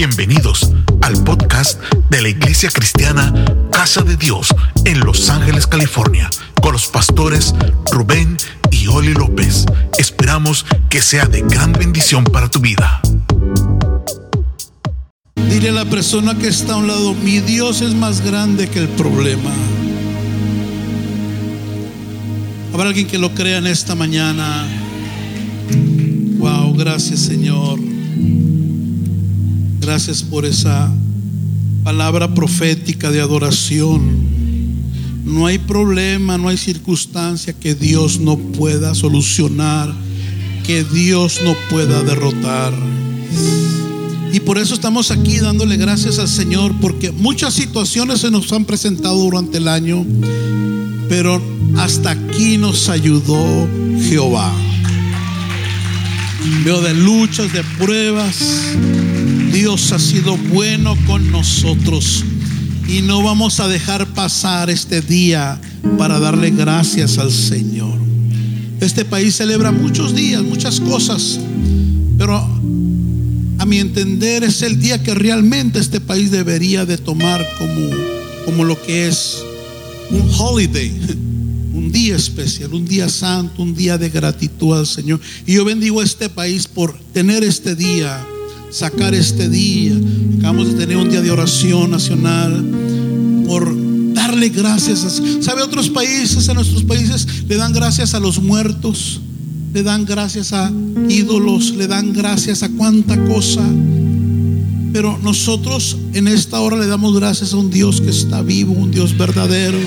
Bienvenidos al podcast de la Iglesia Cristiana Casa de Dios en Los Ángeles, California, con los pastores Rubén y Oli López. Esperamos que sea de gran bendición para tu vida. Dile a la persona que está a un lado, mi Dios es más grande que el problema. Habrá alguien que lo crea en esta mañana. Wow, gracias Señor. Gracias por esa palabra profética de adoración. No hay problema, no hay circunstancia que Dios no pueda solucionar, que Dios no pueda derrotar. Y por eso estamos aquí dándole gracias al Señor, porque muchas situaciones se nos han presentado durante el año, pero hasta aquí nos ayudó Jehová. Veo de luchas, de pruebas. Dios ha sido bueno con nosotros y no vamos a dejar pasar este día para darle gracias al Señor. Este país celebra muchos días, muchas cosas, pero a mi entender es el día que realmente este país debería de tomar como, como lo que es un holiday, un día especial, un día santo, un día de gratitud al Señor. Y yo bendigo a este país por tener este día sacar este día. Acabamos de tener un día de oración nacional por darle gracias. ¿Sabe? Otros países, a nuestros países, le dan gracias a los muertos, le dan gracias a ídolos, le dan gracias a cuánta cosa. Pero nosotros en esta hora le damos gracias a un Dios que está vivo, un Dios verdadero,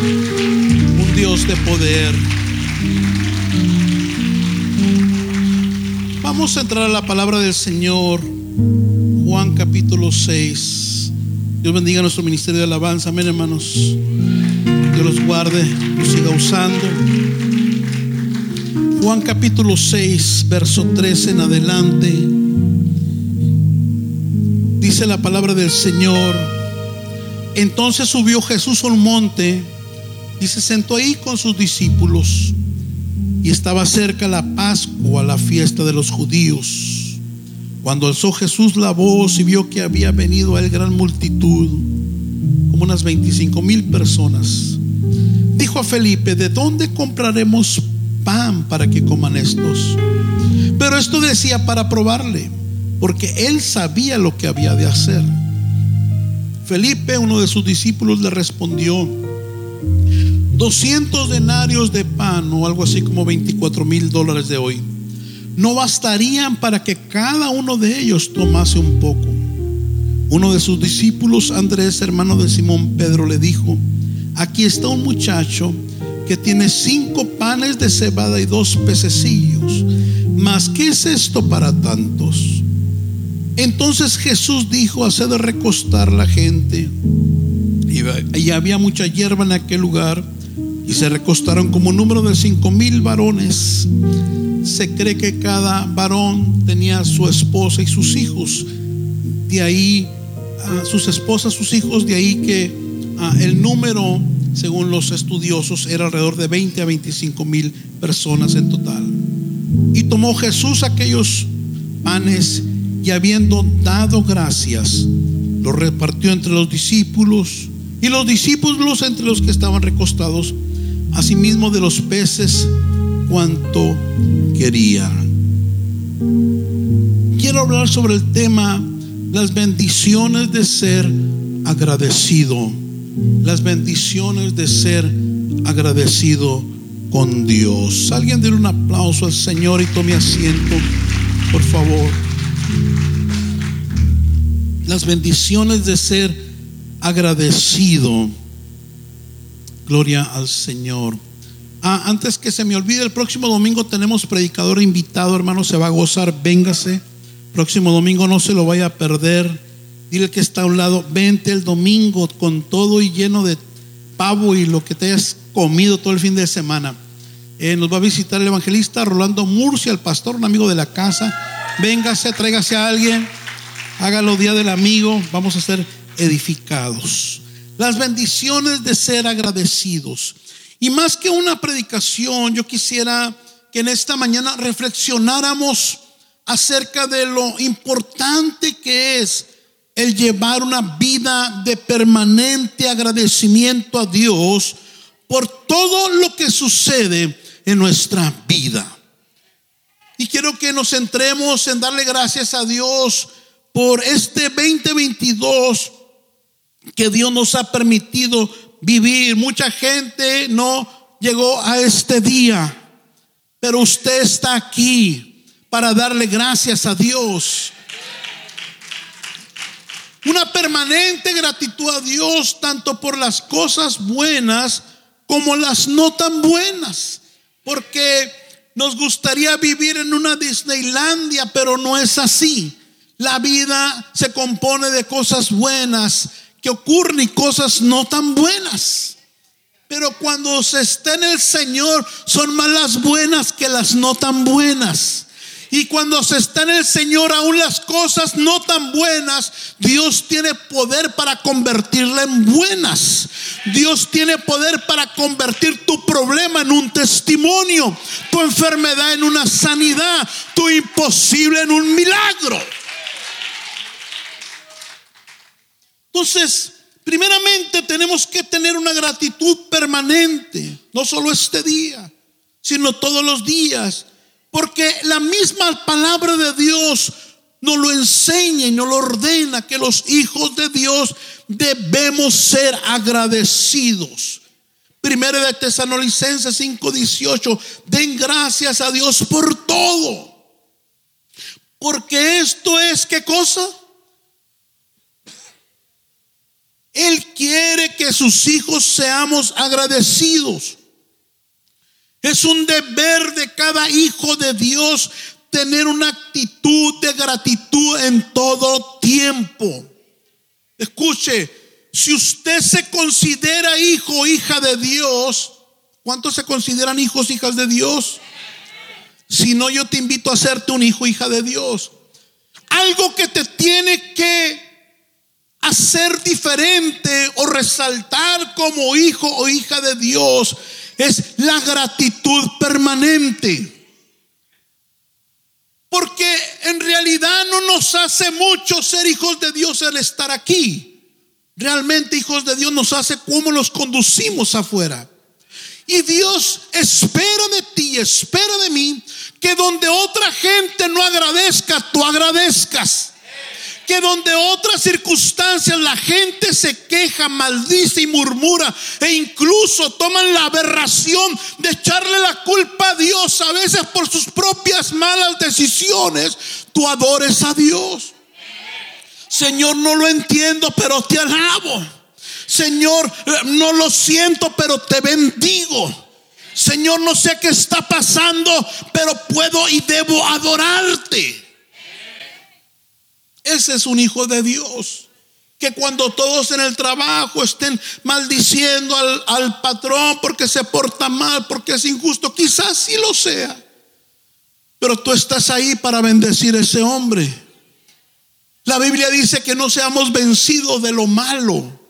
un Dios de poder. Vamos a entrar a la palabra del Señor, Juan capítulo 6. Dios bendiga nuestro ministerio de alabanza, amén hermanos. Dios los guarde, los siga usando. Juan capítulo 6, verso 13 en adelante. Dice la palabra del Señor. Entonces subió Jesús al monte y se sentó ahí con sus discípulos y estaba cerca la Pascua, la fiesta de los judíos. Cuando alzó Jesús la voz y vio que había venido a él gran multitud, como unas 25 mil personas, dijo a Felipe, ¿de dónde compraremos pan para que coman estos? Pero esto decía para probarle, porque él sabía lo que había de hacer. Felipe, uno de sus discípulos, le respondió, 200 denarios de pan o algo así como 24 mil dólares de hoy no bastarían para que cada uno de ellos tomase un poco. Uno de sus discípulos, Andrés, hermano de Simón Pedro, le dijo, aquí está un muchacho que tiene cinco panes de cebada y dos pececillos. Mas, ¿qué es esto para tantos? Entonces Jesús dijo, hace de recostar la gente. Y había mucha hierba en aquel lugar y se recostaron como número de cinco mil varones. Se cree que cada varón tenía su esposa y sus hijos. De ahí, sus esposas, sus hijos, de ahí que el número, según los estudiosos, era alrededor de 20 a 25 mil personas en total. Y tomó Jesús aquellos panes y habiendo dado gracias, los repartió entre los discípulos y los discípulos entre los que estaban recostados asimismo de los peces cuanto querían. Quiero hablar sobre el tema las bendiciones de ser agradecido, las bendiciones de ser agradecido con Dios. Alguien dé un aplauso al Señor y tome asiento, por favor. Las bendiciones de ser agradecido. Gloria al Señor. Ah, antes que se me olvide, el próximo domingo tenemos predicador invitado, hermano, se va a gozar, véngase. Próximo domingo no se lo vaya a perder. Dile que está a un lado, vente el domingo con todo y lleno de pavo y lo que te hayas comido todo el fin de semana. Eh, nos va a visitar el evangelista Rolando Murcia, el pastor, un amigo de la casa. Véngase, tráigase a alguien, hágalo día del amigo, vamos a ser edificados las bendiciones de ser agradecidos. Y más que una predicación, yo quisiera que en esta mañana reflexionáramos acerca de lo importante que es el llevar una vida de permanente agradecimiento a Dios por todo lo que sucede en nuestra vida. Y quiero que nos centremos en darle gracias a Dios por este 2022 que Dios nos ha permitido vivir. Mucha gente no llegó a este día, pero usted está aquí para darle gracias a Dios. Una permanente gratitud a Dios tanto por las cosas buenas como las no tan buenas. Porque nos gustaría vivir en una Disneylandia, pero no es así. La vida se compone de cosas buenas que ocurren cosas no tan buenas. Pero cuando se está en el Señor, son más las buenas que las no tan buenas. Y cuando se está en el Señor, aún las cosas no tan buenas, Dios tiene poder para convertirla en buenas. Dios tiene poder para convertir tu problema en un testimonio, tu enfermedad en una sanidad, tu imposible en un milagro. Entonces, primeramente tenemos que tener una gratitud permanente, no solo este día, sino todos los días porque la misma palabra de Dios nos lo enseña y nos lo ordena que los hijos de Dios debemos ser agradecidos. Primero de Tesalonicenses 5:18, den gracias a Dios por todo. Porque esto es qué cosa? Él quiere que sus hijos seamos agradecidos. Es un deber de cada hijo de Dios tener una actitud de gratitud en todo tiempo. Escuche, si usted se considera hijo o hija de Dios, ¿cuántos se consideran hijos, hijas de Dios? Si no, yo te invito a hacerte un hijo, hija de Dios. Algo que te tiene que hacer diferente o resaltar como hijo o hija de Dios es la gratitud permanente. Porque en realidad no nos hace mucho ser hijos de Dios el estar aquí. Realmente hijos de Dios nos hace cómo los conducimos afuera. Y Dios espera de ti, espera de mí, que donde otra gente no agradezca, tú agradezcas que donde otras circunstancias la gente se queja, maldice y murmura e incluso toman la aberración de echarle la culpa a Dios a veces por sus propias malas decisiones, tú adores a Dios. Señor, no lo entiendo, pero te alabo. Señor, eh, no lo siento, pero te bendigo. Señor, no sé qué está pasando, pero puedo y debo adorarte. Ese es un hijo de Dios. Que cuando todos en el trabajo estén maldiciendo al, patrón porque se porta mal, porque es injusto, quizás sí lo sea. Pero tú estás ahí para bendecir a ese hombre. La Biblia dice que no seamos vencidos de lo malo,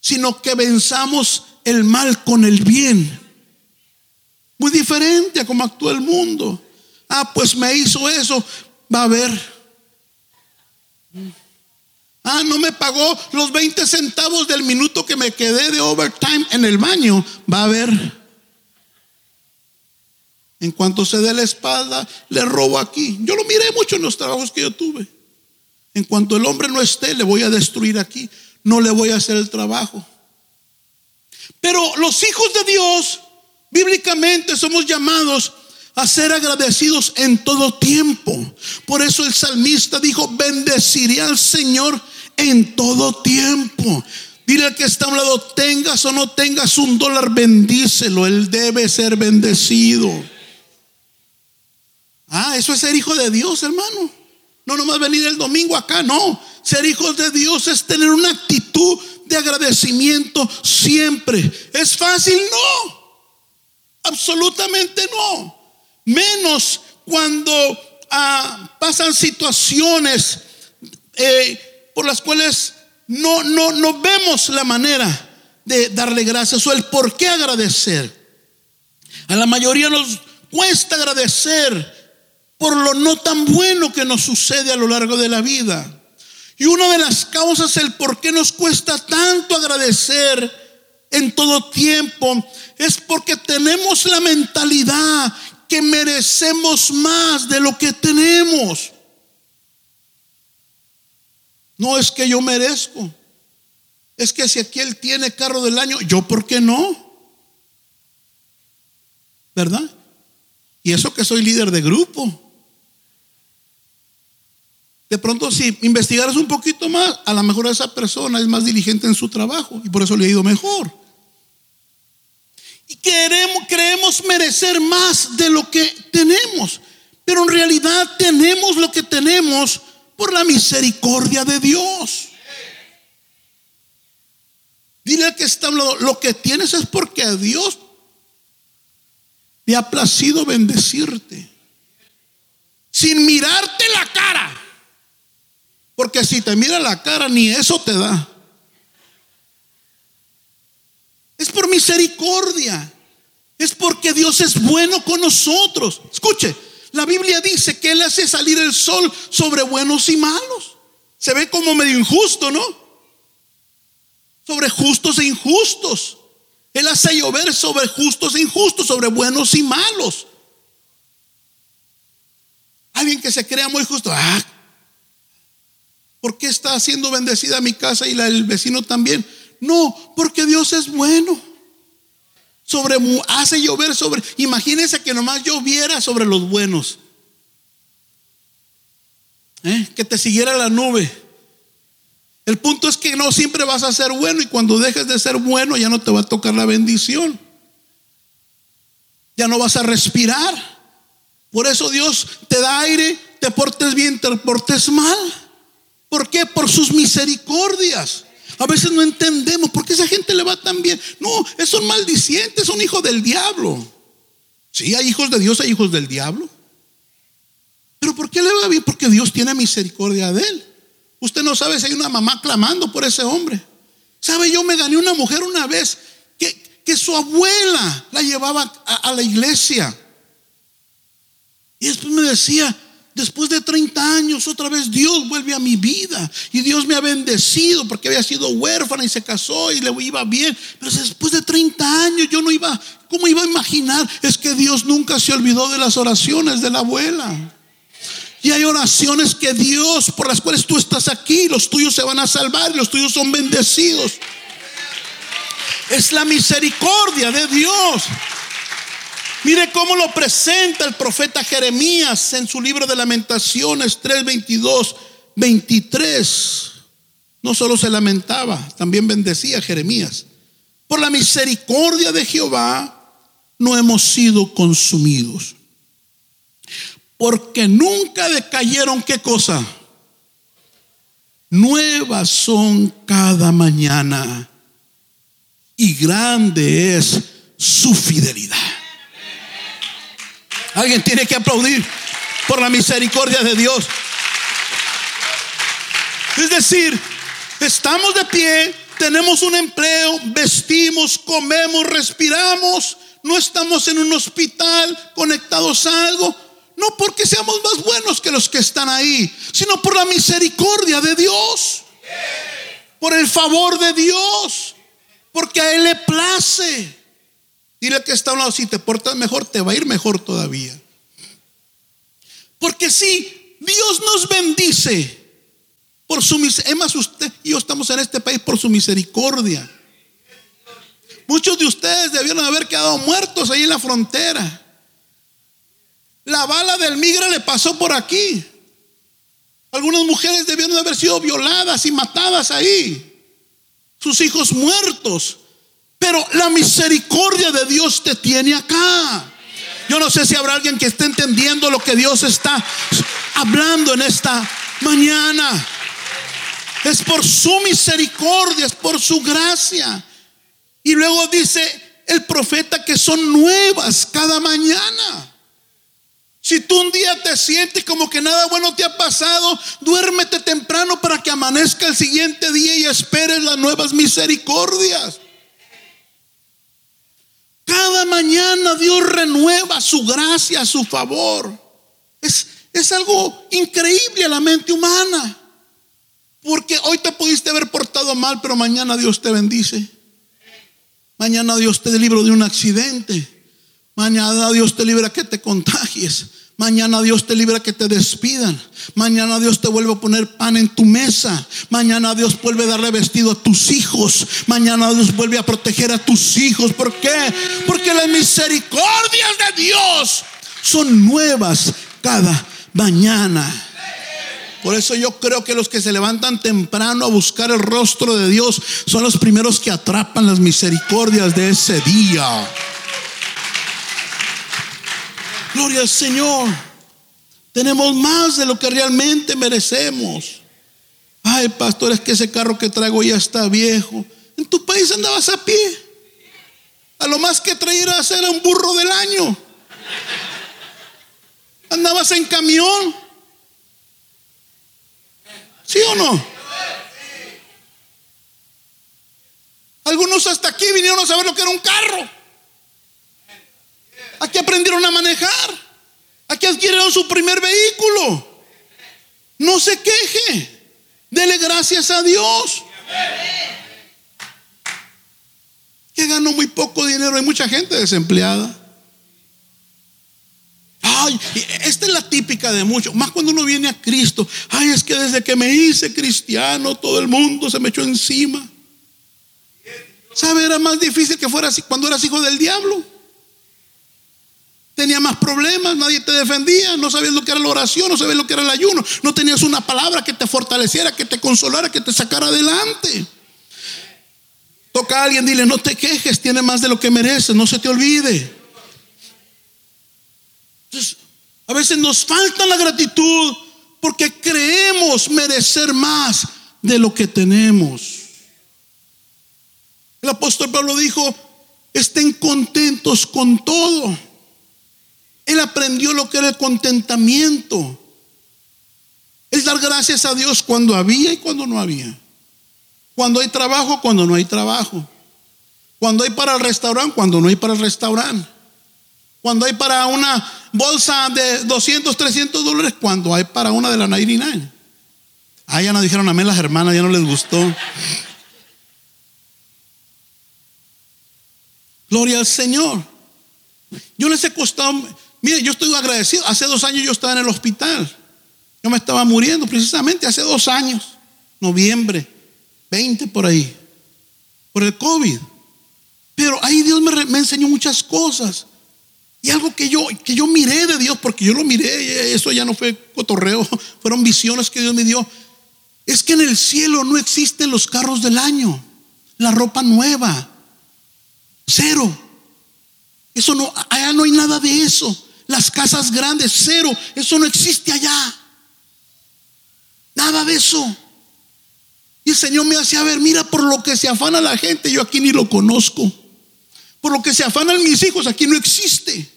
sino que venzamos el mal con el bien. Muy diferente a como actúa el mundo. Ah, pues me hizo eso. Va a ver Ah, no me pagó los 20 centavos del minuto que me quedé de overtime en el baño. Va a ver. En cuanto se dé la espalda, le robo aquí. Yo lo miré mucho en los trabajos que yo tuve. En cuanto el hombre no esté, le voy a destruir aquí. No le voy a hacer el trabajo. Pero los hijos de Dios, bíblicamente, somos llamados a ser agradecidos en todo tiempo. Por eso el salmista dijo, bendeciré al Señor en todo tiempo. Dile al que está a un lado, tengas o no tengas un dólar, bendícelo. Él debe ser bendecido. Ah, eso es ser hijo de Dios, hermano. No nomás venir el domingo acá, no. Ser hijos de Dios es tener una actitud de agradecimiento siempre. ¿Es fácil? No. Absolutamente no menos cuando ah, pasan situaciones eh, por las cuales no, no, no vemos la manera de darle gracias o el por qué agradecer. A la mayoría nos cuesta agradecer por lo no tan bueno que nos sucede a lo largo de la vida. Y una de las causas el por qué nos cuesta tanto agradecer en todo tiempo es porque tenemos la mentalidad que merecemos más de lo que tenemos. No es que yo merezco. Es que si aquí él tiene carro del año, yo por qué no? ¿Verdad? Y eso que soy líder de grupo. De pronto, si investigaras un poquito más, a lo mejor esa persona es más diligente en su trabajo y por eso le ha ido mejor. Y queremos, creemos merecer más de lo que tenemos, pero en realidad tenemos lo que tenemos por la misericordia de Dios. Dile al que está hablando, lo que tienes es porque Dios le ha placido bendecirte. Sin mirarte la cara. Porque si te mira la cara, ni eso te da. Es por misericordia. Es porque Dios es bueno con nosotros. Escuche, la Biblia dice que Él hace salir el sol sobre buenos y malos. Se ve como medio injusto, ¿no? Sobre justos e injustos. Él hace llover sobre justos e injustos, sobre buenos y malos. Alguien que se crea muy justo. Ah, ¿Por qué está siendo bendecida mi casa y la del vecino también? No, porque Dios es bueno. Sobre hace llover sobre. Imagínense que nomás lloviera sobre los buenos. ¿Eh? Que te siguiera la nube. El punto es que no siempre vas a ser bueno y cuando dejes de ser bueno ya no te va a tocar la bendición. Ya no vas a respirar. Por eso Dios te da aire, te portes bien, te portes mal. ¿Por qué? Por sus misericordias. A veces no entendemos por qué esa gente le va tan bien. No, son maldicientes, son hijos del diablo. Sí, hay hijos de Dios, hay hijos del diablo. Pero ¿por qué le va bien? Porque Dios tiene misericordia de él. Usted no sabe si hay una mamá clamando por ese hombre. ¿Sabe? Yo me gané una mujer una vez que, que su abuela la llevaba a la iglesia. Y después me decía, Después de 30 años, otra vez Dios vuelve a mi vida. Y Dios me ha bendecido porque había sido huérfana y se casó y le iba bien. Pero después de 30 años yo no iba, ¿cómo iba a imaginar? Es que Dios nunca se olvidó de las oraciones de la abuela. Y hay oraciones que Dios, por las cuales tú estás aquí, los tuyos se van a salvar y los tuyos son bendecidos. Es la misericordia de Dios. Mire cómo lo presenta el profeta Jeremías en su libro de lamentaciones 3, 22, 23. No solo se lamentaba, también bendecía Jeremías. Por la misericordia de Jehová no hemos sido consumidos. Porque nunca decayeron qué cosa. Nuevas son cada mañana y grande es su fidelidad. Alguien tiene que aplaudir por la misericordia de Dios. Es decir, estamos de pie, tenemos un empleo, vestimos, comemos, respiramos, no estamos en un hospital conectados a algo. No porque seamos más buenos que los que están ahí, sino por la misericordia de Dios, por el favor de Dios, porque a Él le place. Dile que está a un lado, si te portas mejor, te va a ir mejor todavía. Porque si Dios nos bendice por su misericordia, usted y yo estamos en este país por su misericordia. Muchos de ustedes debieron haber quedado muertos ahí en la frontera. La bala del migra le pasó por aquí. Algunas mujeres debieron haber sido violadas y matadas ahí. Sus hijos muertos. Pero la misericordia de Dios te tiene acá. Yo no sé si habrá alguien que esté entendiendo lo que Dios está hablando en esta mañana. Es por su misericordia, es por su gracia. Y luego dice el profeta que son nuevas cada mañana. Si tú un día te sientes como que nada bueno te ha pasado, duérmete temprano para que amanezca el siguiente día y esperes las nuevas misericordias. Cada mañana Dios renueva su gracia, su favor. Es, es algo increíble a la mente humana. Porque hoy te pudiste haber portado mal, pero mañana Dios te bendice. Mañana Dios te libra de un accidente. Mañana Dios te libra que te contagies. Mañana Dios te libra que te despidan. Mañana Dios te vuelve a poner pan en tu mesa. Mañana Dios vuelve a darle vestido a tus hijos. Mañana Dios vuelve a proteger a tus hijos. ¿Por qué? Porque las misericordias de Dios son nuevas cada mañana. Por eso yo creo que los que se levantan temprano a buscar el rostro de Dios son los primeros que atrapan las misericordias de ese día. Gloria al Señor. Tenemos más de lo que realmente merecemos. Ay, pastor, es que ese carro que traigo ya está viejo. En tu país andabas a pie. A lo más que traías era un burro del año. Andabas en camión. ¿Sí o no? Algunos hasta aquí vinieron a saber lo que era un carro. Aquí aprendieron a manejar. Aquí adquirieron su primer vehículo. No se queje. Dele gracias a Dios. Que ganó muy poco dinero. Hay mucha gente desempleada. Ay, esta es la típica de muchos. Más cuando uno viene a Cristo. Ay, es que desde que me hice cristiano, todo el mundo se me echó encima. ¿Sabe? Era más difícil que fuera así cuando eras hijo del diablo. Tenía más problemas, nadie te defendía, no sabías lo que era la oración, no sabías lo que era el ayuno, no tenías una palabra que te fortaleciera, que te consolara, que te sacara adelante. Toca a alguien, dile, no te quejes, tiene más de lo que mereces, no se te olvide. Entonces, a veces nos falta la gratitud porque creemos merecer más de lo que tenemos. El apóstol Pablo dijo, estén contentos con todo. Él aprendió lo que era el contentamiento. Es dar gracias a Dios cuando había y cuando no había. Cuando hay trabajo, cuando no hay trabajo. Cuando hay para el restaurante, cuando no hay para el restaurante. Cuando hay para una bolsa de 200, 300 dólares, cuando hay para una de la 99. Ah, ya nos dijeron amén las hermanas, ya no les gustó. Gloria al Señor. Yo les he costado, Mire, yo estoy agradecido. Hace dos años yo estaba en el hospital. Yo me estaba muriendo precisamente hace dos años, noviembre 20 por ahí, por el COVID. Pero ahí Dios me, enseñó muchas cosas. Y algo que yo, que yo miré de Dios, porque yo lo miré, eso ya no fue cotorreo, fueron visiones que Dios me dio. Es que en el cielo no existen los carros del año, la ropa nueva, cero. Eso no, allá no hay nada de eso las casas grandes, cero. Eso no existe allá. Nada de eso. Y el Señor me hacía ver, mira, por lo que se afana la gente, yo aquí ni lo conozco. Por lo que se afanan mis hijos, aquí no existe.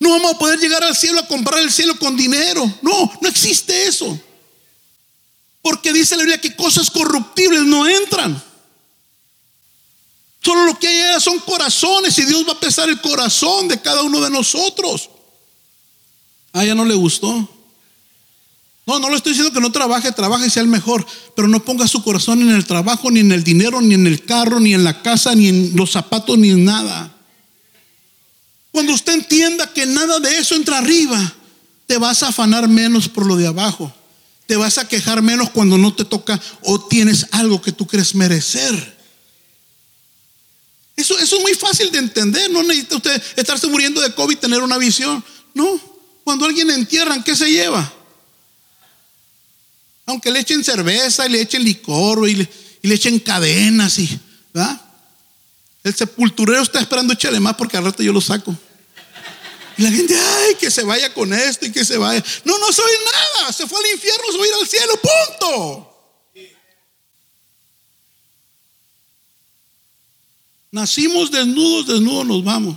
No vamos a poder llegar al cielo a comprar el cielo con dinero. No, no existe eso. Porque dice la Biblia que cosas corruptibles no entran. Solo lo que hay son corazones y Dios va a pesar el corazón de cada uno de nosotros. A ella no le gustó. No, no le estoy diciendo que no trabaje, trabaje y sea el mejor, pero no ponga su corazón en el trabajo, ni en el dinero, ni en el carro, ni en la casa, ni en los zapatos, ni en nada. Cuando usted entienda que nada de eso entra arriba, te vas a afanar menos por lo de abajo. Te vas a quejar menos cuando no te toca o tienes algo que tú crees merecer. Eso, es muy fácil de entender. No necesita usted estarse muriendo de COVID y tener una visión. No. Cuando alguien entierran, ¿qué se lleva? Aunque le echen cerveza y le echen licor y le, echen cadenas y, El sepulturero está esperando echarle más porque al rato yo lo saco. Y la gente, ay, que se vaya con esto y que se vaya. No, no soy nada. Se fue al infierno, se va a ir al cielo, punto. Nacimos desnudos, desnudos nos vamos.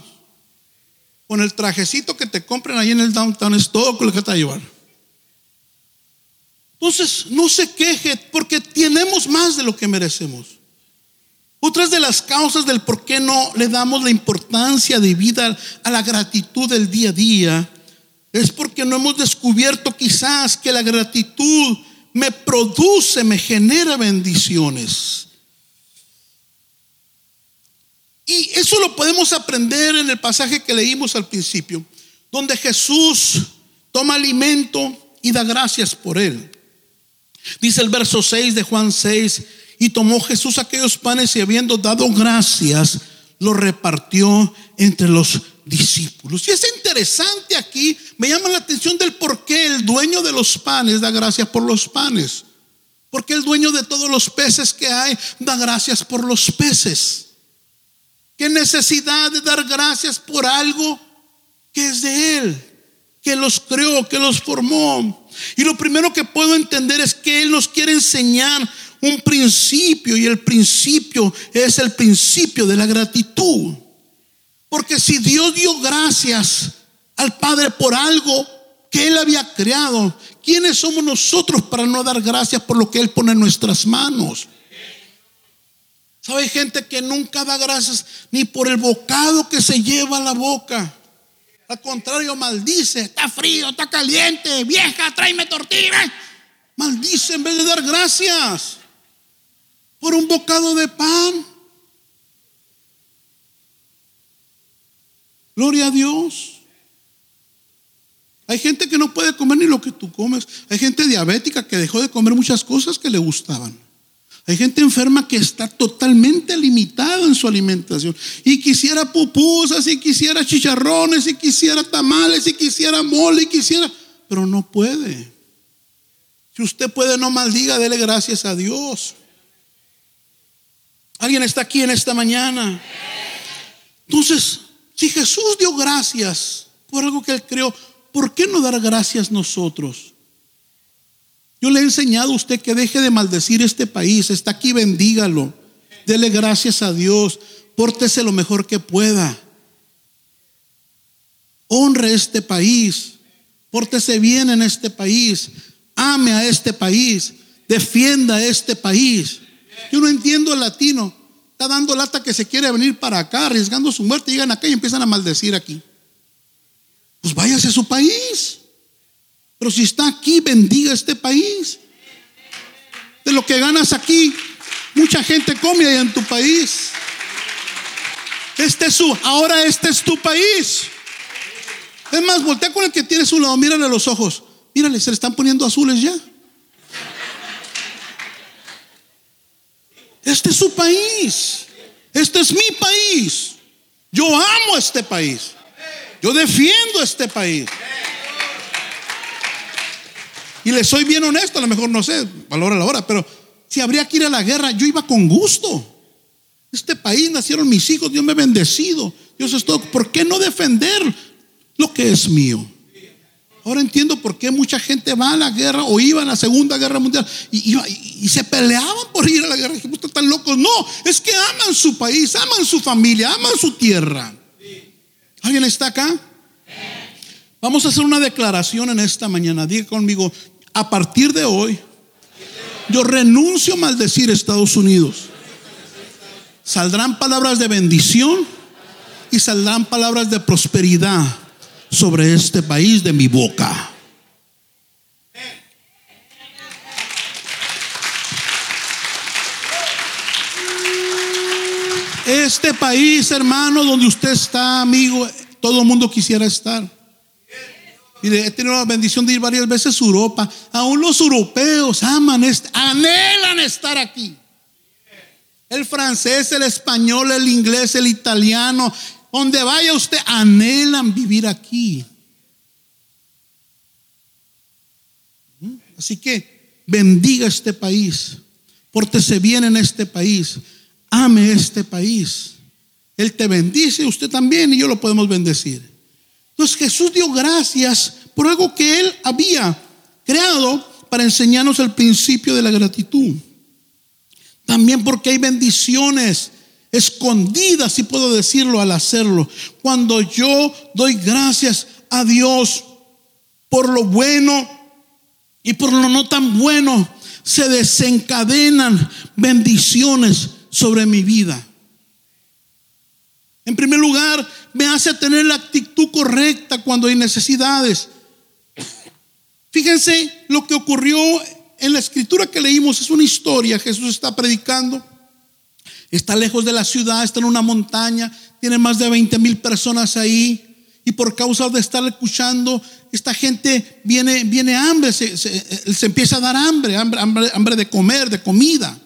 Con el trajecito que te compren ahí en el downtown es todo con lo que te va a llevar. Entonces, no se queje porque tenemos más de lo que merecemos. Otras de las causas del por qué no le damos la importancia de vida a la gratitud del día a día es porque no hemos descubierto quizás que la gratitud me produce, me genera bendiciones. Y eso lo podemos aprender en el pasaje que leímos al principio, donde Jesús toma alimento y da gracias por él. Dice el verso 6 de Juan 6, y tomó Jesús aquellos panes y habiendo dado gracias, los repartió entre los discípulos. Y es interesante aquí, me llama la atención del por qué el dueño de los panes da gracias por los panes. Porque el dueño de todos los peces que hay da gracias por los peces. ¿Qué necesidad de dar gracias por algo que es de Él? Que los creó, que los formó. Y lo primero que puedo entender es que Él nos quiere enseñar un principio y el principio es el principio de la gratitud. Porque si Dios dio gracias al Padre por algo que Él había creado, ¿quiénes somos nosotros para no dar gracias por lo que Él pone en nuestras manos? ¿Sabe gente que nunca da gracias ni por el bocado que se lleva a la boca? Al contrario, maldice, está frío, está caliente, vieja, tráeme tortilla. Maldice en vez de dar gracias por un bocado de pan. Gloria a Dios. Hay gente que no puede comer ni lo que tú comes. Hay gente diabética que dejó de comer muchas cosas que le gustaban. Hay gente enferma que está totalmente limitada en su alimentación. Y quisiera pupusas, y quisiera chicharrones, y quisiera tamales, y quisiera mole, y quisiera... Pero no puede. Si usted puede, no maldiga, dele gracias a Dios. ¿Alguien está aquí en esta mañana? Entonces, si Jesús dio gracias por algo que Él creó, ¿por qué no dar gracias nosotros? Yo le he enseñado a usted que deje de maldecir este país. Está aquí, bendígalo. Dele gracias a Dios. Pórtese lo mejor que pueda. Honre este país. Pórtese bien en este país. Ame a este país. Defienda a este país. Yo no entiendo el latino dando lata que se quiere venir para acá, arriesgando su muerte, llegan acá y empiezan a maldecir aquí. Pues váyase a su país. Pero si está aquí, bendiga este país. De lo que ganas aquí, mucha gente come allá en tu país. Este es su, ahora este es tu país. Es más, voltea con el que tiene su lado, mírale los ojos. Mírale, se le están poniendo azules ya. Este es su país. Este es mi país. Yo amo este país. Yo defiendo este país. Y le soy bien honesto, a lo mejor no sé, valora la hora, pero si habría que ir a la guerra, yo iba con gusto. Este país nacieron mis hijos, Dios me ha bendecido. Dios es todo. ¿Por qué no defender lo que es mío? Ahora entiendo por qué mucha gente va a la guerra o iba a la Segunda Guerra Mundial y, se peleaban por ir a la guerra. Están locos. No, es que aman su país, aman su familia, aman su tierra. ¿Alguien está acá? Vamos a hacer una declaración en esta mañana. Diga conmigo, a partir de hoy, yo renuncio a maldecir Estados Unidos. Saldrán palabras de bendición y saldrán palabras de prosperidad sobre este país de mi boca. Este país, hermano, donde usted está, amigo, todo el mundo quisiera estar. Mire, he tenido la bendición de ir varias veces a Europa. Aún los europeos aman, anhelan estar aquí. El francés, el español, el inglés, el italiano, donde vaya usted, anhelan vivir aquí. Así que bendiga este país, pórtese bien en este país, ame este país. Él te bendice, usted también, y yo lo podemos bendecir. Entonces Jesús dio gracias por algo que Él había creado para enseñarnos el principio de la gratitud. También porque hay bendiciones escondida, si puedo decirlo al hacerlo. Cuando yo doy gracias a Dios por lo bueno y por lo no tan bueno, se desencadenan bendiciones sobre mi vida. En primer lugar, me hace tener la actitud correcta cuando hay necesidades. Fíjense lo que ocurrió en la escritura que leímos, es una historia, Jesús está predicando, está lejos de la ciudad, está en una montaña, tiene más de 20 mil personas ahí. Y por causa de estar escuchando, esta gente viene, viene hambre, se, se, empieza a dar hambre, hambre, hambre de comer, de comida.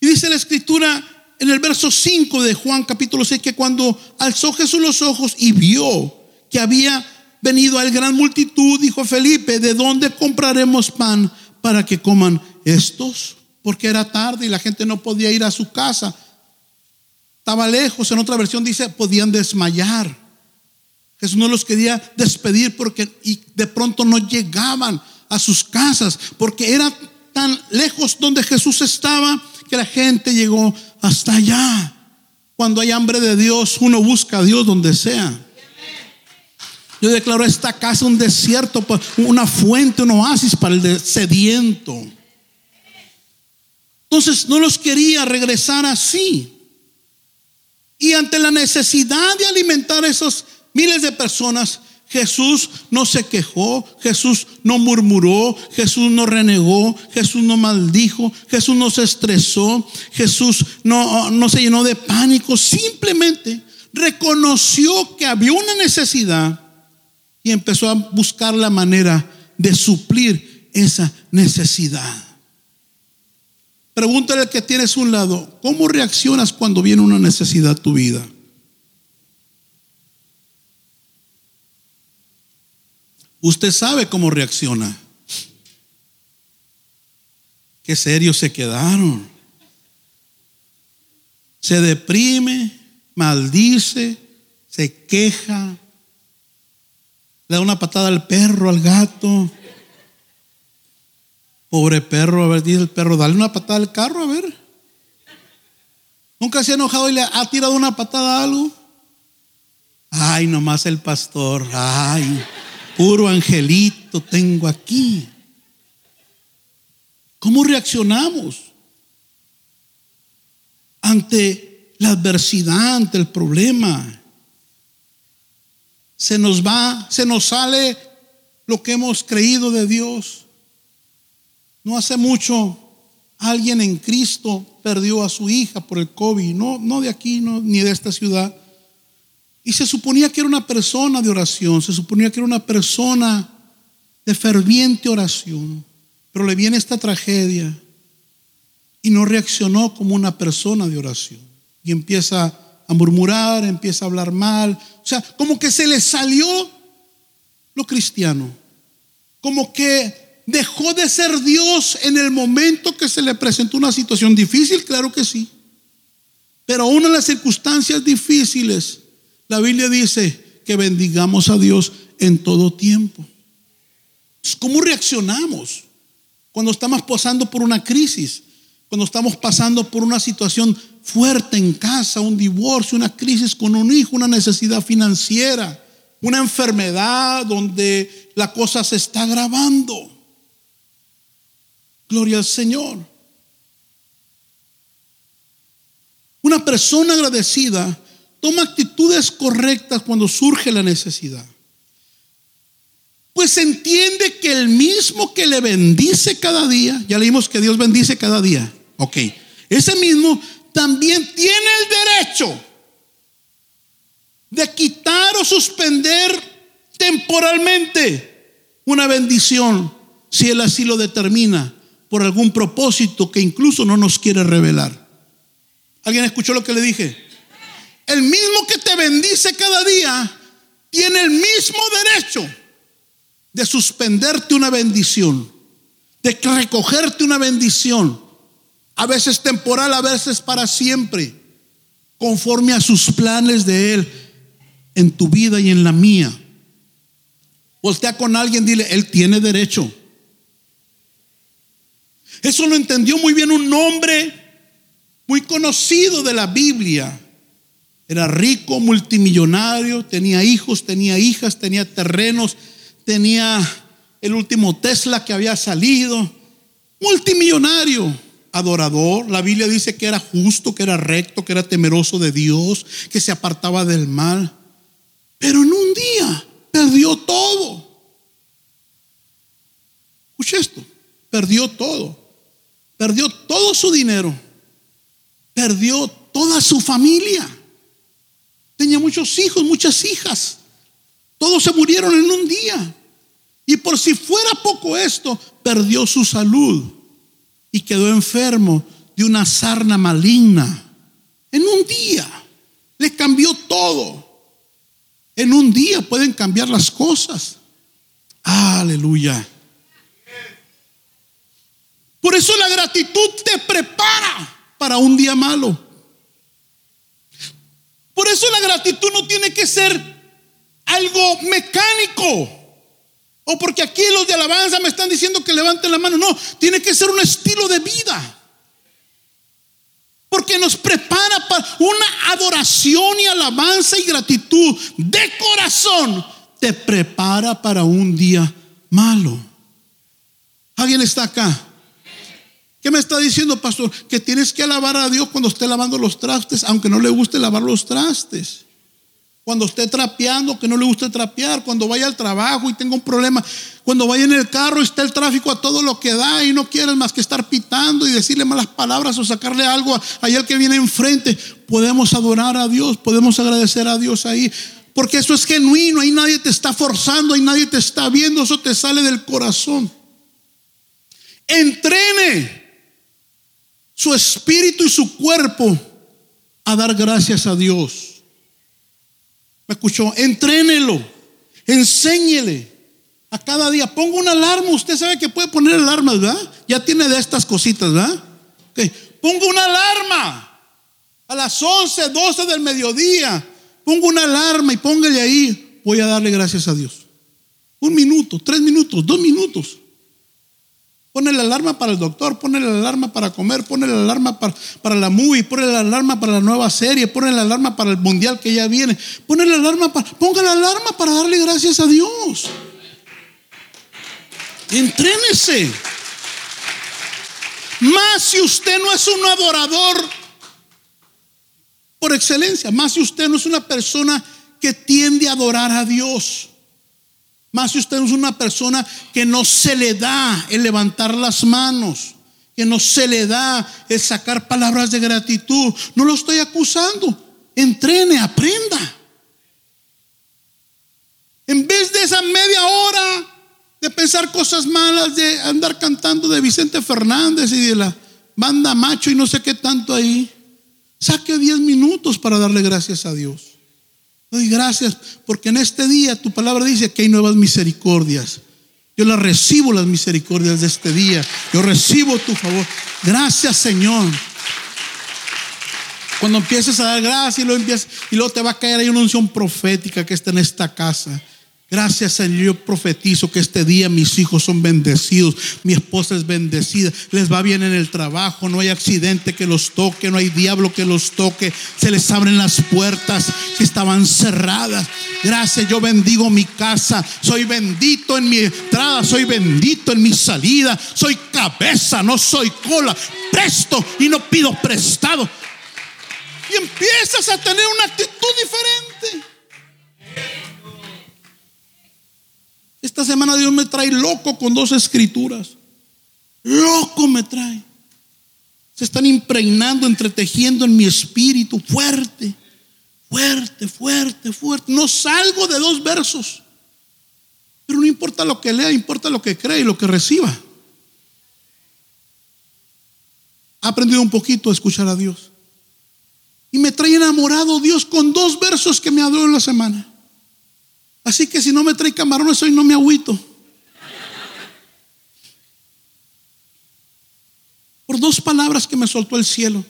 Y dice la escritura en el verso 5 de Juan capítulo 6 que cuando alzó Jesús los ojos y vio que había venido a gran multitud, dijo Felipe, ¿de dónde compraremos pan para que coman estos? Porque era tarde y la gente no podía ir a su casa. Estaba lejos, en otra versión dice, podían desmayar. Jesús no los quería despedir porque y de pronto no llegaban a sus casas porque era tan lejos donde Jesús estaba que la gente llegó hasta allá. Cuando hay hambre de Dios, uno busca a Dios donde sea. Yo declaro esta casa un desierto, una fuente, un oasis para el sediento. Entonces no los quería regresar así. Y ante la necesidad de alimentar a esos miles de personas, Jesús no se quejó, Jesús no murmuró, Jesús no renegó, Jesús no maldijo, Jesús no se estresó, Jesús no, no se llenó de pánico, simplemente reconoció que había una necesidad y empezó a buscar la manera de suplir esa necesidad. Pregúntale al que tienes un lado, ¿cómo reaccionas cuando viene una necesidad a tu vida? Usted sabe cómo reacciona. Qué serios se quedaron. Se deprime, maldice, se queja, le da una patada al perro, al gato. Pobre perro, a ver, dice el perro, dale una patada al carro, a ver. ¿Nunca se ha enojado y le ha tirado una patada a algo? Ay, nomás el pastor, ay. Puro angelito tengo aquí. ¿Cómo reaccionamos ante la adversidad, ante el problema? Se nos va, se nos sale lo que hemos creído de Dios. No hace mucho alguien en Cristo perdió a su hija por el COVID, no, no de aquí, no, ni de esta ciudad. Y se suponía que era una persona de oración, se suponía que era una persona de ferviente oración, pero le viene esta tragedia y no reaccionó como una persona de oración. Y empieza a murmurar, empieza a hablar mal, o sea, como que se le salió lo cristiano, como que dejó de ser Dios en el momento que se le presentó una situación difícil, claro que sí, pero aún en las circunstancias difíciles, la Biblia dice que bendigamos a Dios en todo tiempo. ¿Cómo reaccionamos cuando estamos pasando por una crisis? Cuando estamos pasando por una situación fuerte en casa, un divorcio, una crisis con un hijo, una necesidad financiera, una enfermedad donde la cosa se está agravando. Gloria al Señor. Una persona agradecida toma actitudes correctas cuando surge la necesidad. Pues entiende que el mismo que le bendice cada día, ya leímos que Dios bendice cada día, ok, ese mismo también tiene el derecho de quitar o suspender temporalmente una bendición si Él así lo determina por algún propósito que incluso no nos quiere revelar. ¿Alguien escuchó lo que le dije? El mismo que te bendice cada día, tiene el mismo derecho de suspenderte una bendición, de recogerte una bendición, a veces temporal, a veces para siempre, conforme a sus planes de Él en tu vida y en la mía. Voltea con alguien, dile, Él tiene derecho. Eso lo entendió muy bien un hombre muy conocido de la Biblia, era rico, multimillonario, tenía hijos, tenía hijas, tenía terrenos, tenía el último Tesla que había salido. Multimillonario, adorador. La Biblia dice que era justo, que era recto, que era temeroso de Dios, que se apartaba del mal. Pero en un día perdió todo. escuche esto, perdió todo. Perdió todo su dinero. Perdió toda su familia. Tenía muchos hijos, muchas hijas. Todos se murieron en un día. Y por si fuera poco esto, perdió su salud y quedó enfermo de una sarna maligna. En un día le cambió todo. En un día pueden cambiar las cosas. Aleluya. Por eso la gratitud te prepara para un día malo. Por eso la gratitud no tiene que ser algo mecánico. O porque aquí los de alabanza me están diciendo que levanten la mano. No, tiene que ser un estilo de vida. Porque nos prepara para una adoración y alabanza y gratitud de corazón. Te prepara para un día malo. ¿Alguien está acá? ¿Qué me está diciendo, pastor? Que tienes que alabar a Dios cuando esté lavando los trastes, aunque no le guste lavar los trastes. Cuando esté trapeando, que no le guste trapear. Cuando vaya al trabajo y tenga un problema. Cuando vaya en el carro y esté el tráfico a todo lo que da y no quieres más que estar pitando y decirle malas palabras o sacarle algo a al que viene enfrente. Podemos adorar a Dios, podemos agradecer a Dios ahí. Porque eso es genuino, ahí nadie te está forzando, ahí nadie te está viendo, eso te sale del corazón. Entrene su espíritu y su cuerpo a dar gracias a Dios. ¿Me escuchó? Entrénelo, enséñele a cada día. Ponga una alarma. Usted sabe que puede poner alarmas, ¿verdad? Ya tiene de estas cositas, ¿verdad? Ponga una alarma a las 11, 12 del mediodía. Ponga una alarma y póngale ahí. Voy a darle gracias a Dios. Un minuto, tres minutos, dos minutos. Pone la alarma para el doctor, pone la alarma para comer, pone la alarma para, para, la movie, pone la alarma para la nueva serie, pone la alarma para el mundial que ya viene, pone la alarma para, ponga la alarma para darle gracias a Dios. Entrénese. Más si usted no es un adorador por excelencia, más si usted no es una persona que tiende a adorar a Dios. Más si usted es una persona que no se le da el levantar las manos, que no se le da el sacar palabras de gratitud. No lo estoy acusando. Entrene, aprenda. En vez de esa media hora de pensar cosas malas, de andar cantando de Vicente Fernández y de la banda macho y no sé qué tanto ahí, saque 10 minutos para darle gracias a Dios. Doy gracias porque en este día tu palabra dice que hay nuevas misericordias. Yo las recibo las misericordias de este día. Yo recibo tu favor. Gracias, Señor. Cuando empieces a dar gracias y luego, empiezas, y luego te va a caer ahí una unción profética que está en esta casa. Gracias Señor, yo profetizo que este día mis hijos son bendecidos, mi esposa es bendecida, les va bien en el trabajo, no hay accidente que los toque, no hay diablo que los toque, se les abren las puertas que estaban cerradas. Gracias, yo bendigo mi casa, soy bendito en mi entrada, soy bendito en mi salida, soy cabeza, no soy cola, presto y no pido prestado. Y empiezas a tener una actitud diferente. Esta semana Dios me trae loco con dos escrituras. Loco me trae. Se están impregnando, entretejiendo en mi espíritu fuerte, fuerte, fuerte, fuerte. No salgo de dos versos. Pero no importa lo que lea, importa lo que crea y lo que reciba. He aprendido un poquito a escuchar a Dios. Y me trae enamorado Dios con dos versos que me habló en la semana. Así que si no me trae camarones hoy no me agüito. Por dos palabras que me soltó el cielo.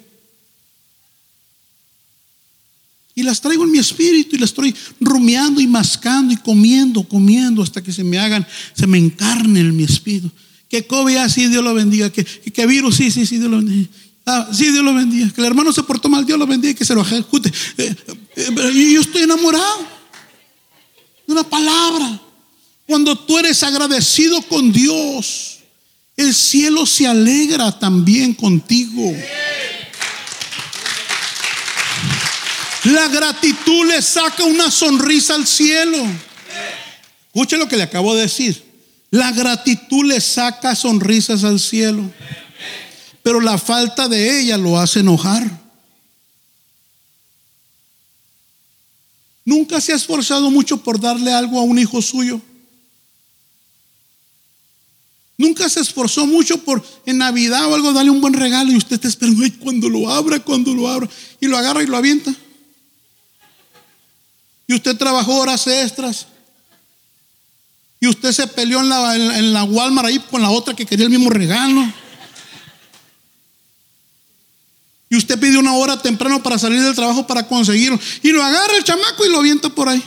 Y las traigo en mi espíritu y las estoy rumiando y mascando y comiendo, comiendo hasta que se me hagan, se me encarnen en mi espíritu. Que COVID, ah, Dios lo bendiga. Que, que, virus, sí, sí, sí, Dios lo bendiga. Ah, sí, Dios lo bendiga. Que el hermano se portó mal, Dios lo bendiga y que se lo ejecute. Eh, eh, yo estoy enamorado una palabra. Cuando tú eres agradecido con Dios, el cielo se alegra también contigo. La gratitud le saca una sonrisa al cielo. Escuche lo que le acabo de decir. La gratitud le saca sonrisas al cielo, pero la falta de ella lo hace enojar. Nunca se ha esforzado mucho por darle algo a un hijo suyo. Nunca se esforzó mucho por en Navidad o algo darle un buen regalo y usted está esperando ay, cuando lo abra, cuando lo abra y lo agarra y lo avienta. Y usted trabajó horas extras. Y usted se peleó en la, en la Walmart ahí con la otra que quería el mismo regalo. Y usted pidió una hora temprano para salir del trabajo para conseguirlo. Y lo agarra el chamaco y lo avienta por ahí.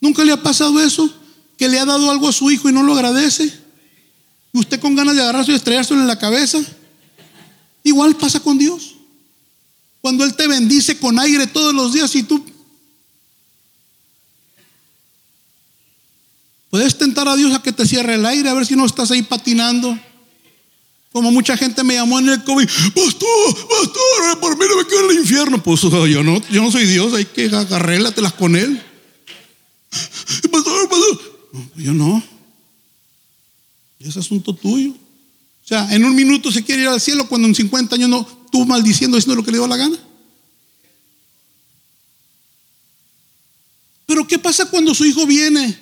¿Nunca le ha pasado eso? Que le ha dado algo a su hijo y no lo agradece. Y usted con ganas de agarrarse y estrellárselo en la cabeza. Igual pasa con Dios. Cuando Él te bendice con aire todos los días y tú puedes tentar a Dios a que te cierre el aire, a ver si no estás ahí patinando. Como mucha gente me llamó en el COVID, pastor, pastor, por mí no me quedo en el infierno. Pues yo no, yo no soy Dios, hay que agarrélatelas con él. Pastor, pastor. yo no. Es asunto tuyo. O sea, en un minuto se quiere ir al cielo cuando en 50 años no, tú maldiciendo diciendo lo que le dio la gana. Pero ¿qué pasa cuando su hijo viene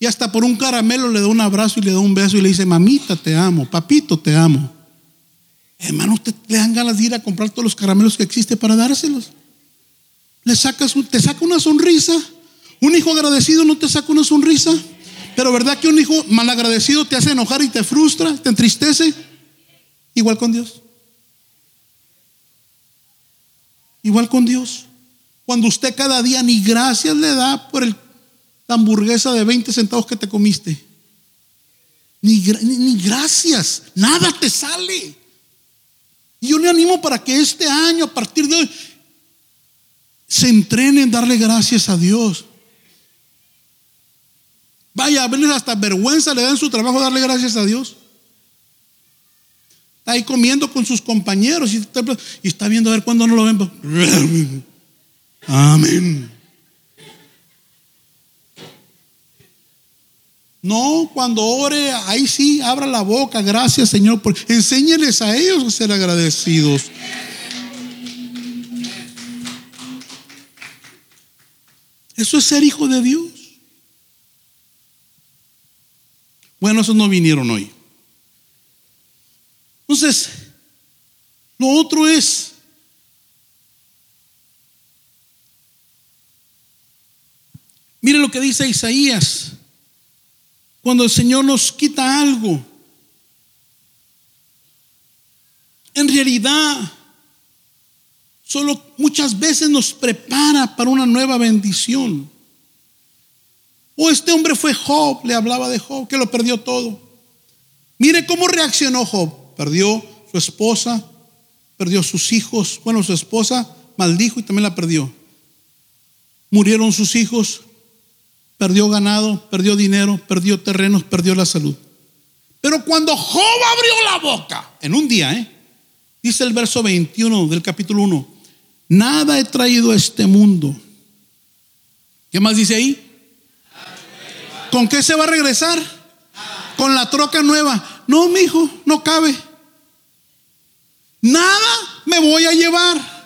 y hasta por un caramelo le da un abrazo y le da un beso y le dice, mamita, te amo, papito, te amo. Hermano, usted le dan ganas de ir a comprar todos los caramelos que existe para dárselos. Le te saca una sonrisa. Un hijo agradecido no te saca una sonrisa. Pero ¿verdad que un hijo malagradecido te hace enojar y te frustra, te entristece? Igual con Dios. Igual con Dios. Cuando usted cada día ni gracias le da por el la hamburguesa de 20 centavos que te comiste. Ni, ni, gracias, nada te sale. Y yo le animo para que este año, a partir de hoy, se entrene en darle gracias a Dios. Vaya, a veces hasta vergüenza le da en su trabajo darle gracias a Dios. Está ahí comiendo con sus compañeros y está, y está viendo a ver cuándo no lo ven. Amén. No, cuando ore, ahí sí, abra la boca. Gracias, Señor. Por... Enséñeles a ellos a ser agradecidos. Eso es ser hijo de Dios. Bueno, esos no vinieron hoy. Entonces, lo otro es, mire lo que dice Isaías cuando el Señor nos quita algo. En realidad, solo muchas veces nos prepara para una nueva bendición. O este hombre fue Job, le hablaba de Job, que lo perdió todo. Mire cómo reaccionó Job. Perdió su esposa, perdió sus hijos. Bueno, su esposa maldijo y también la perdió. Murieron sus hijos, perdió ganado, perdió dinero, perdió terrenos, perdió la salud. Pero cuando Job abrió la boca, en un día, ¿eh? dice el verso 21 del capítulo 1, nada he traído a este mundo. ¿Qué más dice ahí? ¿Con qué se va a regresar? Con la troca nueva. No, mi hijo, no cabe. Nada me voy a llevar.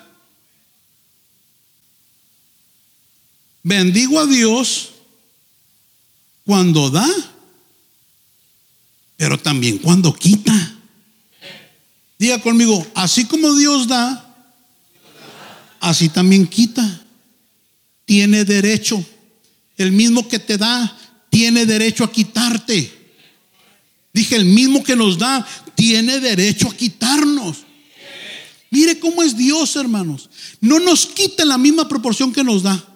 Bendigo a Dios cuando da, pero también cuando quita. Diga conmigo, así como Dios da, así también quita. Tiene derecho. El mismo que te da, tiene derecho a quitarte. Dije, el mismo que nos da, tiene derecho a quitarnos. Mire cómo es Dios, hermanos. No nos quita en la misma proporción que nos da.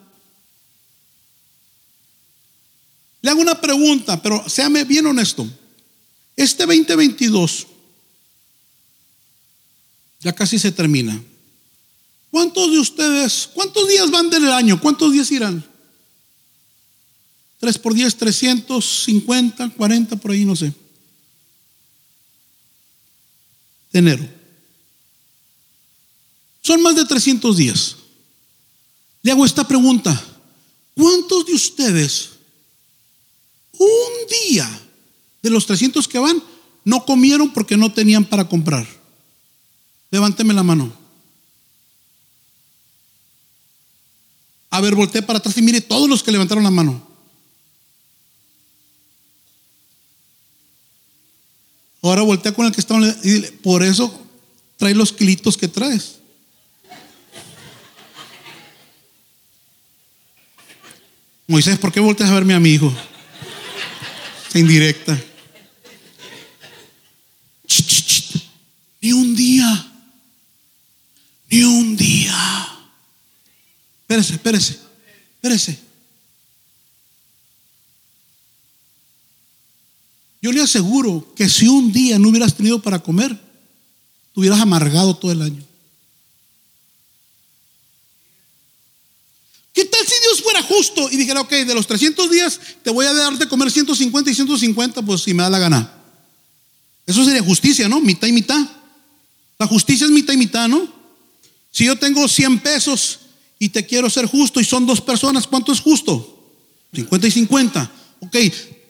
Le hago una pregunta, pero séame bien honesto. Este 2022 ya casi se termina. ¿Cuántos de ustedes, cuántos días van del año? ¿Cuántos días irán? 3 por 10, 350, 40, por ahí, no sé. De enero. Son más de 300 días. Le hago esta pregunta. ¿Cuántos de ustedes un día de los 300 que van, no comieron porque no tenían para comprar. Levánteme la mano. A ver, volteé para atrás y mire todos los que levantaron la mano. Ahora voltea con el que estaba y dile, por eso trae los kilitos que traes. Moisés, ¿por qué volteas a verme a mi hijo? Indirecta. Ni un día. Ni un día. Espérese, espérese, espérese. Yo le aseguro que si un día no hubieras tenido para comer, te hubieras amargado todo el año. ¿Qué tal si Dios fuera justo y dijera, ok, de los 300 días te voy a dar de comer 150 y 150, pues si me da la gana? Eso sería justicia, ¿no? Mitad y mitad. La justicia es mitad y mitad, ¿no? Si yo tengo 100 pesos y te quiero ser justo y son dos personas, ¿cuánto es justo? 50 y 50. Ok,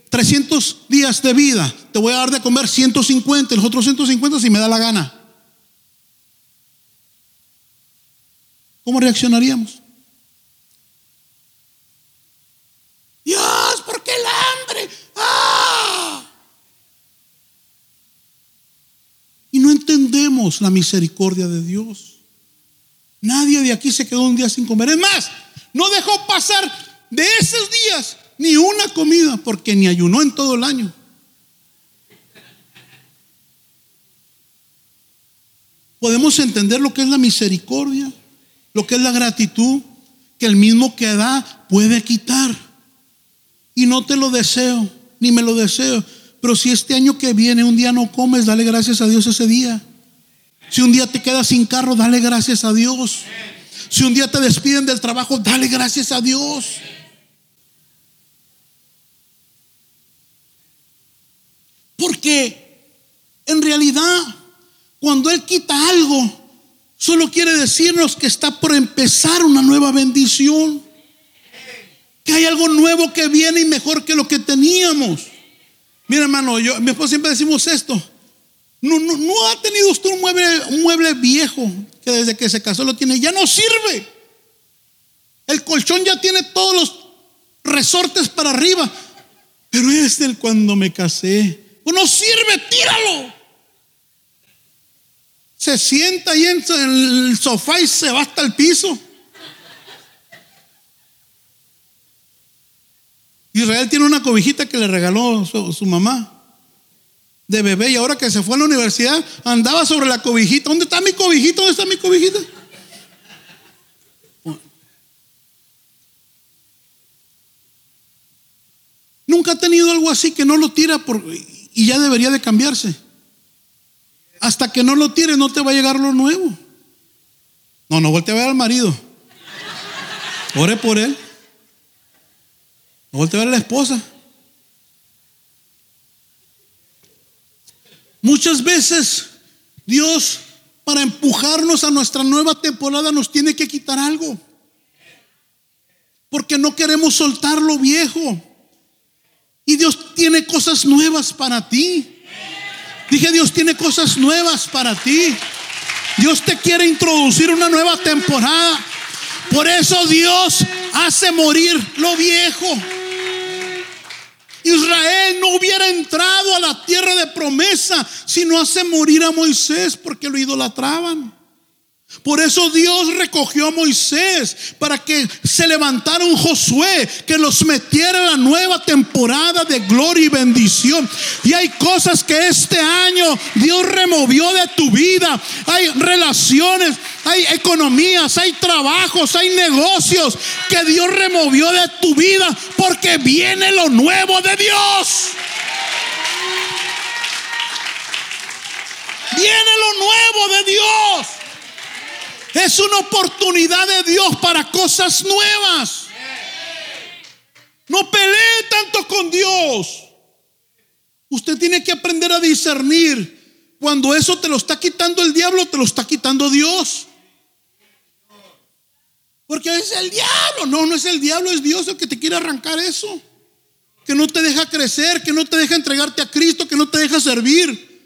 300 días de vida, te voy a dar de comer 150, los otros 150 si me da la gana. ¿Cómo reaccionaríamos? Dios, ¿por qué el hambre? ¡Ah! Y no la misericordia de Dios. Nadie de aquí se quedó un día sin comer. Es más, no dejó pasar de esos días ni una comida porque ni ayunó en todo el año. Podemos entender lo que es la misericordia, lo que es la gratitud, que el mismo que da puede quitar. Y no te lo deseo, ni me lo deseo. Pero si este año que viene un día no comes, dale gracias a Dios ese día. Si un día te quedas sin carro, dale gracias a Dios. Si un día te despiden del trabajo, dale gracias a Dios. Porque en realidad, cuando Él quita algo, solo quiere decirnos que está por empezar una nueva bendición. Que hay algo nuevo que viene y mejor que lo que teníamos. Mira, hermano, yo, mi esposa siempre decimos esto. No, ha tenido usted un mueble, un mueble viejo que desde que se casó lo tiene. Ya no sirve. El colchón ya tiene todos los resortes para arriba. Pero es del cuando me casé. Pues no sirve, tíralo. Se sienta ahí en el sofá y se va hasta el piso. Israel tiene una cobijita que le regaló su mamá de bebé y ahora que se fue a la universidad andaba sobre la cobijita. ¿Dónde está mi cobijita? ¿Dónde está mi cobijita? Nunca ha tenido algo así que no lo tira por, y ya debería de cambiarse. Hasta que no lo tire no te va a llegar lo nuevo. No, no voltee a ver al marido. Ore por él. No voltee a ver a la esposa. Muchas veces Dios, para empujarnos a nuestra nueva temporada, nos tiene que quitar algo. Porque no queremos soltar lo viejo. Y Dios tiene cosas nuevas para ti. Dije, Dios tiene cosas nuevas para ti. Dios te quiere introducir una nueva temporada. Por eso Dios hace morir lo viejo. Israel no hubiera entrado a la tierra de promesa si no hace morir a Moisés porque lo idolatraban. Por eso Dios recogió a Moisés para que se levantara un Josué que los metiera en la nueva temporada de gloria y bendición. Y hay cosas que este año Dios removió de tu vida. Hay relaciones, hay economías, hay trabajos, hay negocios que Dios removió de tu vida porque viene lo nuevo de Dios. Viene lo nuevo de Dios. Es una oportunidad de Dios para cosas nuevas. No pelee tanto con Dios. Usted tiene que aprender a discernir cuando eso te lo está quitando el diablo, te lo está quitando Dios. Porque es el diablo. No, no es el diablo, es Dios el que te quiere arrancar eso. que no te deja crecer, que no te deja entregarte a Cristo, que no te deja servir.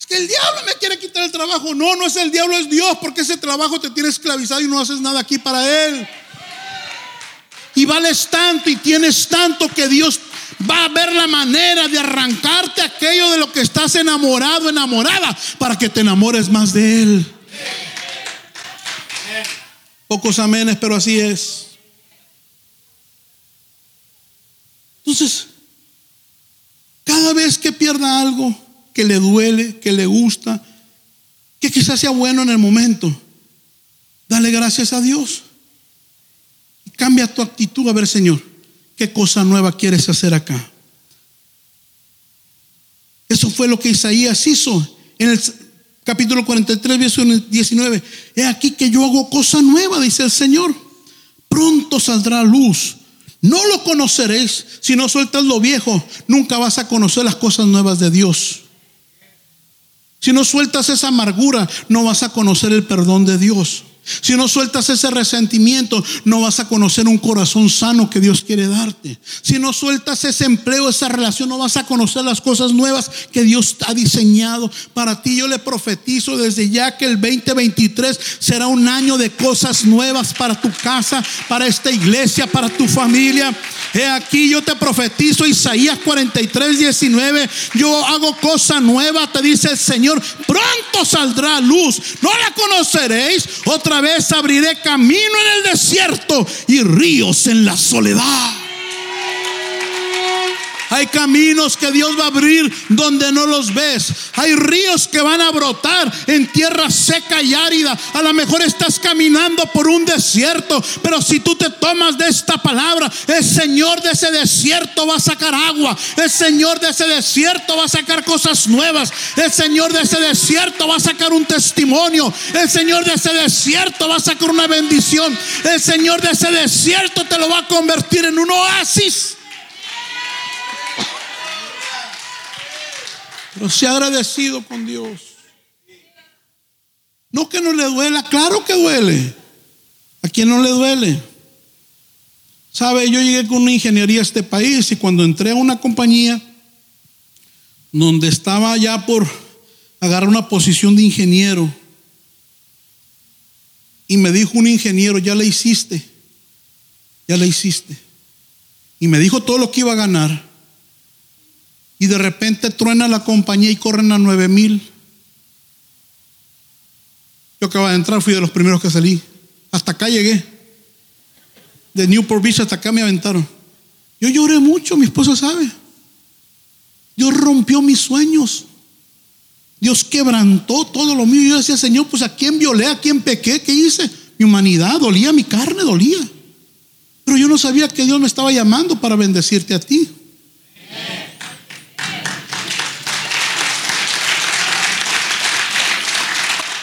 Es que el diablo me quiere quitar el trabajo. No, no es el diablo, es Dios, porque ese trabajo te tiene esclavizado y no haces nada aquí para Él. Y vales tanto y tienes tanto que Dios va a ver la manera de arrancarte aquello de lo que estás enamorado, enamorada, para que te enamores más de Él. Pocos amenes, pero así es. Entonces, cada vez que pierda algo que le duele, que le gusta, que quizás sea bueno en el momento, dale gracias a Dios. Cambia tu actitud a ver, Señor, qué cosa nueva quieres hacer acá. Eso fue lo que Isaías hizo en el capítulo 43, verso 19. He aquí que yo hago cosa nueva, dice el Señor. Pronto saldrá luz. No lo conoceréis. Si no sueltas lo viejo, nunca vas a conocer las cosas nuevas de Dios. Si no sueltas esa amargura, no vas a conocer el perdón de Dios. Si no sueltas ese resentimiento, no vas a conocer un corazón sano que Dios quiere darte. Si no sueltas ese empleo, esa relación, no vas a conocer las cosas nuevas que Dios ha diseñado para ti. Yo le profetizo desde ya que el 2023 será un año de cosas nuevas para tu casa, para esta iglesia, para tu familia. He aquí yo te profetizo Isaías 43, 19. Yo hago cosa nueva, te dice el Señor. Pronto saldrá luz. No la conoceréis. Otra vez abriré camino en el desierto y ríos en la soledad. Hay caminos que Dios va a abrir donde no los ves. Hay ríos que van a brotar en tierra seca y árida. A lo mejor estás caminando por un desierto, pero si tú te tomas de esta palabra, el Señor de ese desierto va a sacar agua. El Señor de ese desierto va a sacar cosas nuevas. El Señor de ese desierto va a sacar un testimonio. El Señor de ese desierto va a sacar una bendición. El Señor de ese desierto te lo va a convertir en un oasis. Pero sea agradecido con Dios. No que no le duela, claro que duele. ¿A quién no le duele? Sabe, yo llegué con una ingeniería a este país y cuando entré a una compañía donde estaba ya por agarrar una posición de ingeniero y me dijo un ingeniero, ya le hiciste, ya le hiciste. Y me dijo todo lo que iba a ganar y de repente truena la compañía y corren a nueve mil. Yo acababa de entrar, fui de los primeros que salí. Hasta acá llegué. De Newport Beach hasta acá me aventaron. Yo lloré mucho, mi esposa sabe. Dios rompió mis sueños. Dios quebrantó todo lo mío. Yo decía, Señor, pues a quién violé, a quién pequé, ¿qué hice? Mi humanidad dolía, mi carne dolía. Pero yo no sabía que Dios me estaba llamando para bendecirte a ti.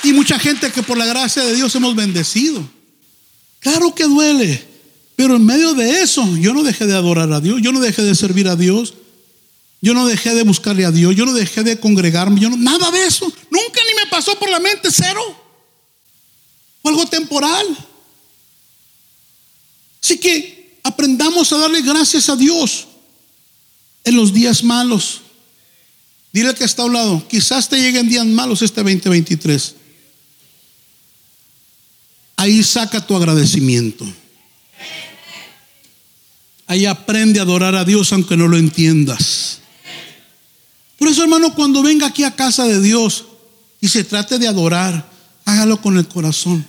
Y mucha gente que por la gracia de Dios hemos bendecido. Claro que duele, pero en medio de eso yo no dejé de adorar a Dios, yo no dejé de servir a Dios, yo no dejé de buscarle a Dios, yo no dejé de congregarme, yo no, nada de eso. Nunca ni me pasó por la mente cero. Fue algo temporal. Así que aprendamos a darle gracias a Dios en los días malos. Dile que está a un lado, quizás te lleguen días malos este 2023. Ahí saca tu agradecimiento. Ahí aprende a adorar a Dios aunque no lo entiendas. Por eso, hermano, cuando venga aquí a casa de Dios y se trate de adorar, hágalo con el corazón.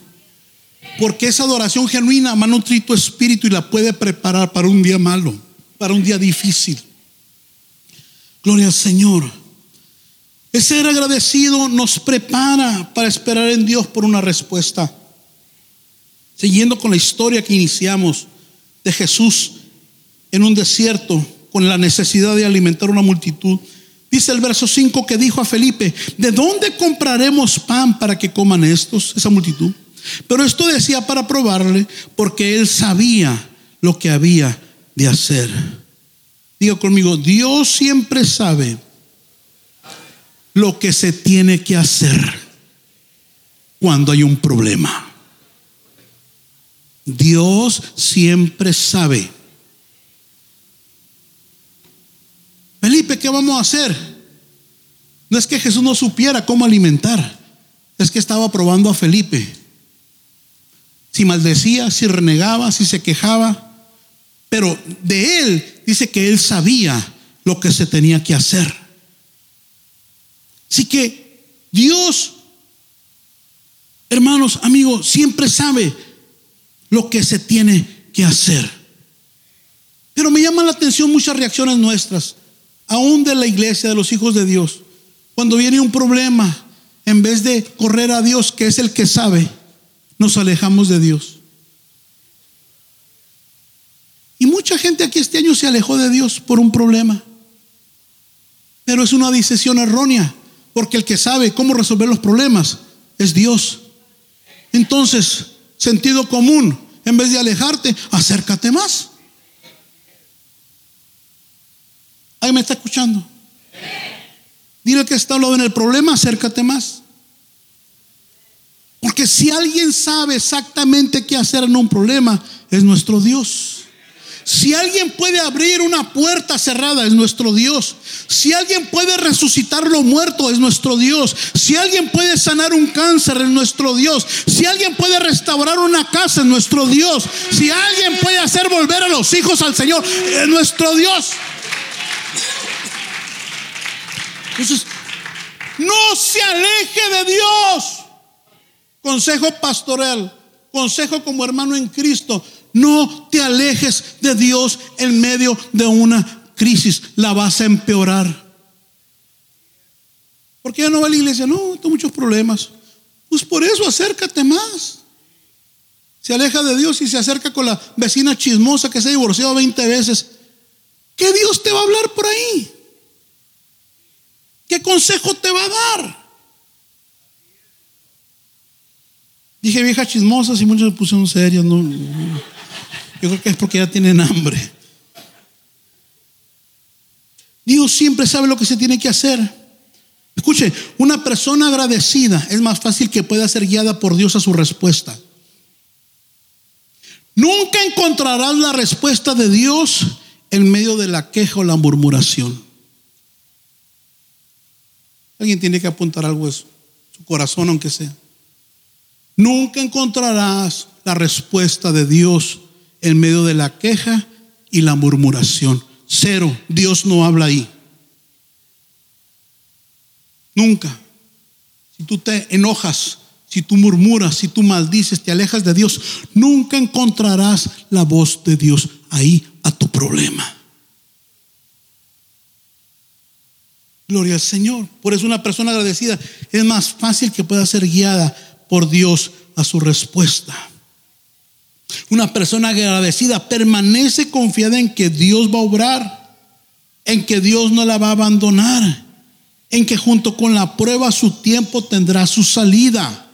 Porque esa adoración genuina va a nutrir tu espíritu y la puede preparar para un día malo, para un día difícil. Gloria al Señor. El ser agradecido nos prepara para esperar en Dios por una respuesta. Siguiendo con la historia que iniciamos de Jesús en un desierto con la necesidad de alimentar una multitud. Dice el verso 5 que dijo a Felipe, ¿de dónde compraremos pan para que coman estos, esa multitud? Pero esto decía para probarle, porque él sabía lo que había de hacer. Diga conmigo, Dios siempre sabe lo que se tiene que hacer cuando hay un problema. Dios siempre sabe Felipe, ¿qué vamos a hacer? No es que Jesús no supiera cómo alimentar, es que estaba probando a Felipe. Si maldecía, si renegaba, si se quejaba, pero de él dice que él sabía lo que se tenía que hacer. Así que Dios, hermanos, amigos, siempre sabe lo que se tiene que hacer. Pero me llaman la atención muchas reacciones nuestras, aún de la iglesia, de los hijos de Dios. Cuando viene un problema, en vez de correr a Dios, que es el que sabe, nos alejamos de Dios. Y mucha gente aquí este año se alejó de Dios por un problema. Pero es una decisión errónea, porque el que sabe cómo resolver los problemas es Dios. Entonces, sentido común, en vez de alejarte, acércate más. Ahí me está escuchando. Dile que está hablando en el problema, acércate más. Porque si alguien sabe exactamente qué hacer en un problema, es nuestro Dios. Si alguien puede abrir una puerta cerrada, es nuestro Dios. Si alguien puede resucitar lo muerto, es nuestro Dios. Si alguien puede sanar un cáncer, es nuestro Dios. Si alguien puede restaurar una casa, es nuestro Dios. Si alguien puede hacer volver a los hijos al Señor, es nuestro Dios. Entonces, no se aleje de Dios. Consejo pastoral, consejo como hermano en Cristo. No te alejes de Dios en medio de una crisis. La vas a empeorar. ¿Por qué ya no va a la iglesia? No, tengo muchos problemas. Pues por eso acércate más. Se aleja de Dios y se acerca con la vecina chismosa que se ha divorciado 20 veces. ¿Qué Dios te va a hablar por ahí? ¿Qué consejo te va a dar? Dije viejas chismosas y muchos se pusieron serios. No, yo creo que es porque ya tienen hambre. Dios siempre sabe lo que se tiene que hacer. Escuche, una persona agradecida es más fácil que pueda ser guiada por Dios a su respuesta. Nunca encontrarás la respuesta de Dios en medio de la queja o la murmuración. Alguien tiene que apuntar algo eso, su corazón aunque sea. Nunca encontrarás la respuesta de Dios en medio de la queja y la murmuración. Cero, Dios no habla ahí. Nunca. Si tú te enojas, si tú murmuras, si tú maldices, te alejas de Dios, nunca encontrarás la voz de Dios ahí a tu problema. Gloria al Señor. Por eso una persona agradecida es más fácil que pueda ser guiada por Dios a su respuesta. Una persona agradecida permanece confiada en que Dios va a obrar, en que Dios no la va a abandonar, en que junto con la prueba su tiempo tendrá su salida.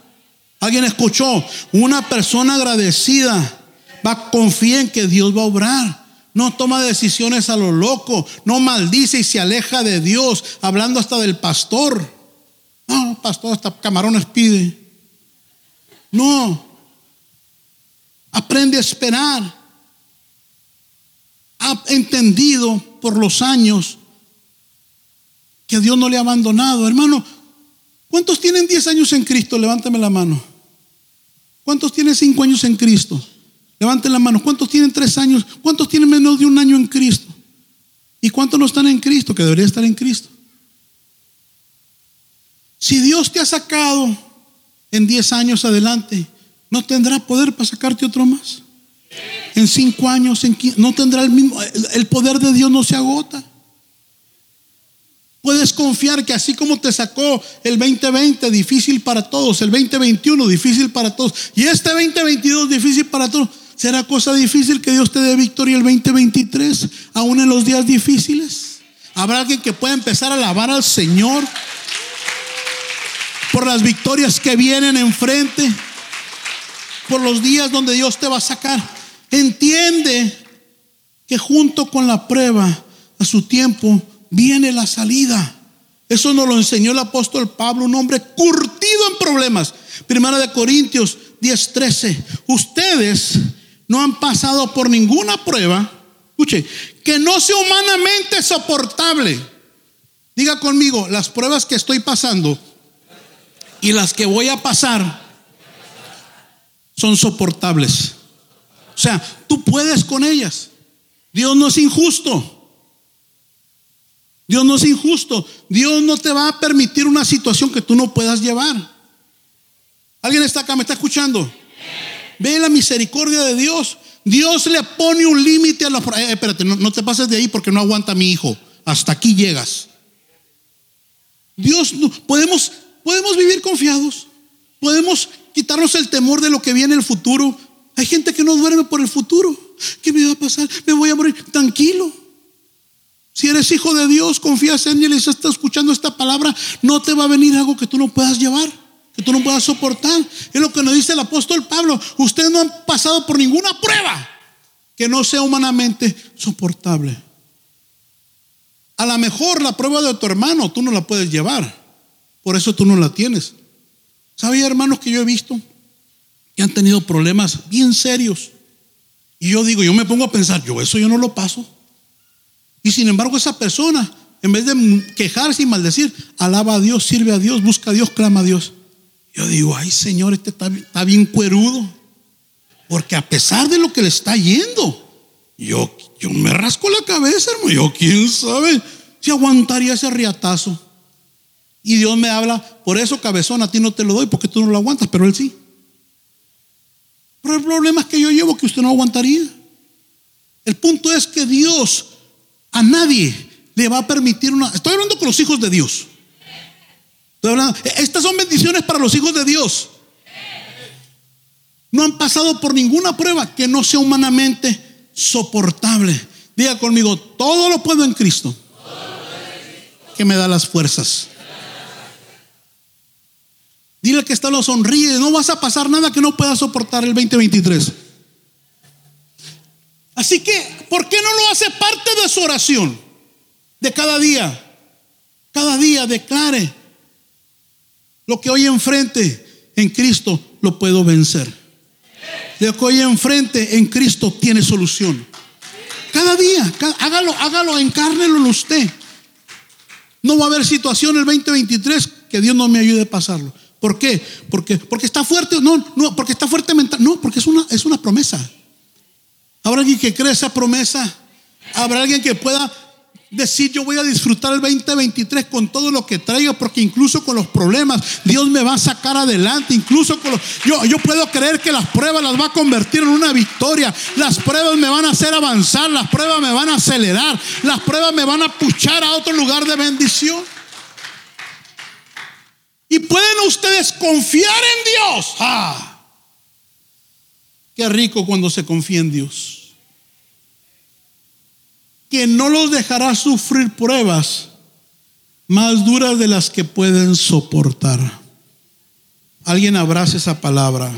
Alguien escuchó, una persona agradecida va a confiar en que Dios va a obrar. No toma decisiones a lo loco, no maldice y se aleja de Dios, hablando hasta del pastor. No, pastor, hasta camarones pide. No. Aprende a esperar. Ha entendido por los años que Dios no le ha abandonado. Hermano, ¿cuántos tienen 10 años en Cristo? Levántame la mano. ¿Cuántos tienen 5 años en Cristo? Levanten la mano. ¿Cuántos tienen 3 años? ¿Cuántos tienen menos de un año en Cristo? ¿Y cuántos no están en Cristo? Que debería estar en Cristo. Si Dios te ha sacado en 10 años adelante, ¿no tendrá poder para sacarte otro más? En 5 años, en no tendrá el mismo, el poder de Dios no se agota. Puedes confiar que así como te sacó el 2020 difícil para todos, el 2021 difícil para todos, y este 2022 difícil para todos, será cosa difícil que Dios te dé victoria el 2023, aún en los días difíciles. Habrá alguien que pueda empezar a alabar al Señor por las victorias que vienen enfrente, por los días donde Dios te va a sacar. Entiende que junto con la prueba, a su tiempo, viene la salida. Eso nos lo enseñó el apóstol Pablo, un hombre curtido en problemas. Primera de Corintios 10:13. Ustedes no han pasado por ninguna prueba, escuche, que no sea humanamente soportable. Diga conmigo, las pruebas que estoy pasando y las que voy a pasar son soportables. O sea, tú puedes con ellas. Dios no es injusto. Dios no es injusto. Dios no te va a permitir una situación que tú no puedas llevar. ¿Alguien está acá? ¿Me está escuchando? Ve la misericordia de Dios. Dios le pone un límite a la... Eh, espérate, no, no te pases de ahí porque no aguanta mi hijo. Hasta aquí llegas. Dios, podemos, podemos vivir confiados. Podemos quitarnos el temor de lo que viene en el futuro. Hay gente que no duerme por el futuro. ¿Qué me va a pasar? Me voy a morir. Tranquilo. Si eres hijo de Dios, confías en Él y estás escuchando esta palabra, no te va a venir algo que tú no puedas llevar que tú no puedas soportar. Es lo que nos dice el apóstol Pablo. Ustedes no han pasado por ninguna prueba que no sea humanamente soportable. A lo mejor la prueba de tu hermano tú no la puedes llevar. Por eso tú no la tienes. ¿Sabía hermanos que yo he visto que han tenido problemas bien serios? Y yo digo, yo me pongo a pensar, yo eso yo no lo paso. Y sin embargo esa persona, en vez de quejarse y maldecir, alaba a Dios, sirve a Dios, busca a Dios, clama a Dios. Yo digo, ay Señor, este está, bien cuerudo. Porque a pesar de lo que le está yendo, yo, yo me rasco la cabeza, hermano. Yo, quién sabe si aguantaría ese riatazo. Y Dios me habla, por eso cabezón a ti no te lo doy porque tú no lo aguantas, pero él sí. Pero el problema es que yo llevo que usted no aguantaría. El punto es que Dios a nadie le va a permitir una... Estoy hablando con los hijos de Dios. Estas son bendiciones para los hijos de Dios. No han pasado por ninguna prueba que no sea humanamente soportable. Diga conmigo, todo lo puedo en Cristo. Que me da las fuerzas. Dile que está lo sonríe. No vas a pasar nada que no pueda soportar el 2023. Así que, ¿por qué no lo hace parte de su oración? De cada día. Cada día declare lo que hoy enfrente en Cristo lo puedo vencer. Lo que hoy enfrente en Cristo tiene solución. Cada día, hágalo, hágalo, encárnelo en usted. No va a haber situación el 2023 que Dios no me ayude a pasarlo. ¿Por qué? Porque, está fuerte, no, no, porque está fuerte mental, no, porque es una, es una promesa. ¿Habrá alguien que cree esa promesa? ¿Habrá alguien que pueda decir yo voy a disfrutar el 2023 con todo lo que traiga, porque incluso con los problemas Dios me va a sacar adelante, incluso con los, yo, yo puedo creer que las pruebas las va a convertir en una victoria, las pruebas me van a hacer avanzar, las pruebas me van a acelerar, las pruebas me van a puchar a otro lugar de bendición. Y pueden ustedes confiar en Dios. Ah, qué rico cuando se confía en Dios que no los dejará sufrir pruebas más duras de las que pueden soportar. Alguien abrace esa palabra.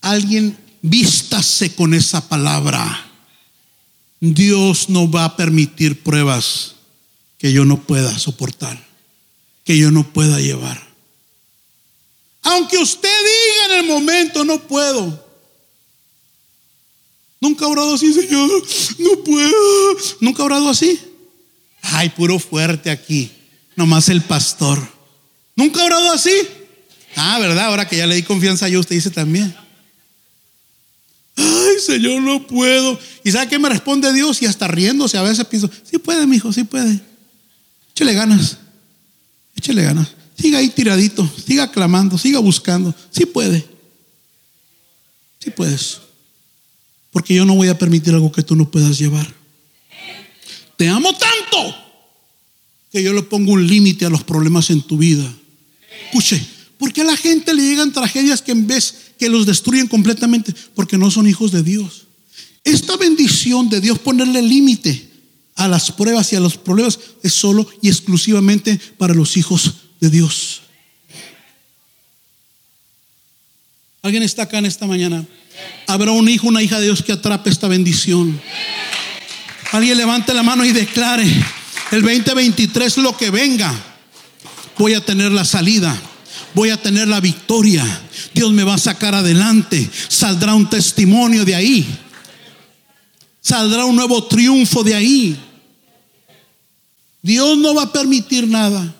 Alguien vístase con esa palabra. Dios no va a permitir pruebas que yo no pueda soportar, que yo no pueda llevar. Aunque usted diga en el momento, no puedo. Nunca ha orado así, Señor. No puedo. Nunca ha orado así. Ay, puro fuerte aquí. Nomás el pastor. Nunca ha orado así. Ah, ¿verdad? Ahora que ya le di confianza yo, usted dice también. Ay, Señor, no puedo. ¿Y sabe qué me responde Dios? Y hasta riéndose a veces pienso, sí puede, mi hijo, sí puede. Échale ganas. Échale ganas. Siga ahí tiradito. Siga clamando. Siga buscando. Sí puede. Sí puedes. Porque yo no voy a permitir algo que tú no puedas llevar. Te amo tanto que yo le pongo un límite a los problemas en tu vida. Escuche, ¿por qué a la gente le llegan tragedias que en vez que los destruyen completamente? Porque no son hijos de Dios. Esta bendición de Dios ponerle límite a las pruebas y a los problemas es solo y exclusivamente para los hijos de Dios. ¿Alguien está acá en esta mañana? Habrá un hijo, una hija de Dios que atrape esta bendición. Alguien levante la mano y declare, el 2023 lo que venga, voy a tener la salida, voy a tener la victoria. Dios me va a sacar adelante, saldrá un testimonio de ahí. Saldrá un nuevo triunfo de ahí. Dios no va a permitir nada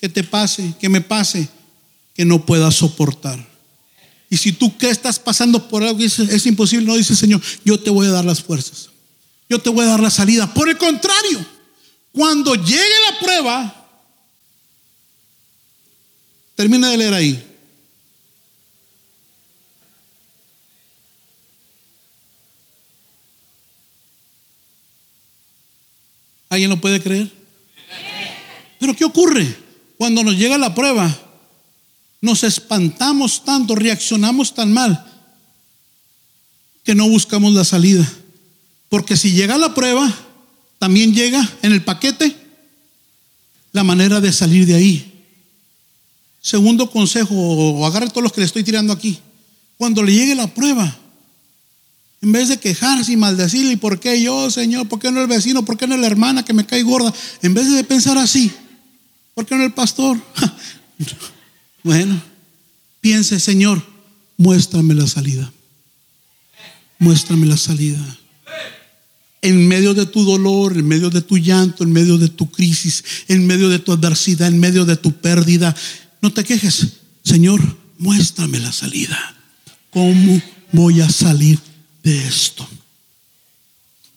que te pase, que me pase, que no pueda soportar. Y si tú que estás pasando por algo y es, es imposible, no dice Señor, yo te voy a dar las fuerzas. Yo te voy a dar la salida. Por el contrario, cuando llegue la prueba, termina de leer ahí. ¿Alguien lo puede creer? Pero ¿qué ocurre? Cuando nos llega la prueba, nos espantamos tanto, reaccionamos tan mal, que no buscamos la salida. Porque si llega la prueba, también llega en el paquete la manera de salir de ahí. Segundo consejo, o agarre todos los que le estoy tirando aquí. Cuando le llegue la prueba, en vez de quejarse y maldecirle, ¿y por qué yo, Señor? ¿Por qué no el vecino? ¿Por qué no la hermana que me cae gorda? En vez de pensar así, ¿por qué no el pastor? bueno, piense, Señor, muéstrame la salida. Muéstrame la salida. En medio de tu dolor, en medio de tu llanto, en medio de tu crisis, en medio de tu adversidad, en medio de tu pérdida, no te quejes. Señor, muéstrame la salida. ¿Cómo voy a salir de esto?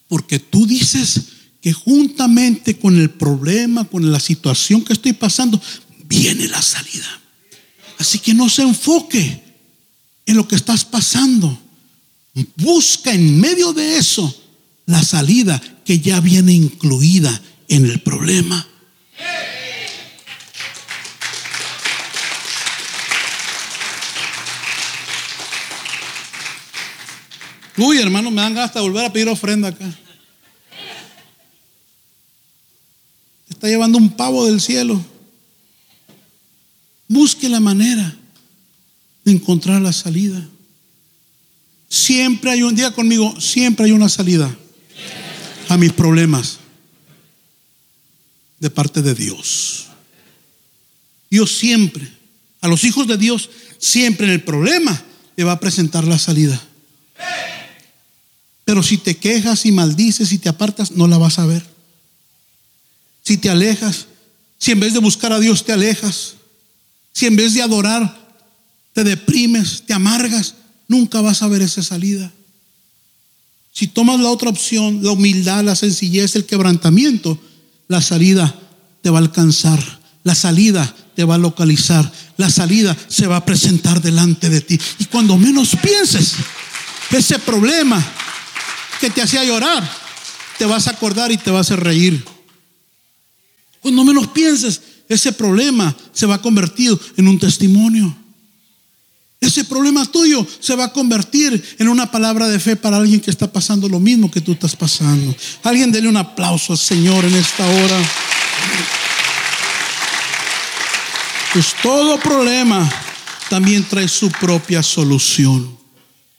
Porque tú dices que juntamente con el problema, con la situación que estoy pasando, viene la salida. Así que no se enfoque en lo que estás pasando. Busca en medio de eso la salida que ya viene incluida en el problema. Uy, hermano, me dan ganas de volver a pedir ofrenda acá. Está llevando un pavo del cielo. Busque la manera de encontrar la salida. Siempre hay un día conmigo, siempre hay una salida a mis problemas de parte de Dios. Dios siempre, a los hijos de Dios, siempre en el problema le va a presentar la salida. Pero si te quejas y maldices y te apartas, no la vas a ver. Si te alejas, si en vez de buscar a Dios te alejas, si en vez de adorar te deprimes, te amargas, nunca vas a ver esa salida. Si tomas la otra opción, la humildad, la sencillez, el quebrantamiento, la salida te va a alcanzar, la salida te va a localizar, la salida se va a presentar delante de ti. Y cuando menos pienses, ese problema que te hacía llorar, te vas a acordar y te vas a reír. Cuando menos pienses, ese problema se va a convertir en un testimonio. Ese problema tuyo se va a convertir en una palabra de fe para alguien que está pasando lo mismo que tú estás pasando. Alguien dele un aplauso al Señor en esta hora. Pues todo problema también trae su propia solución.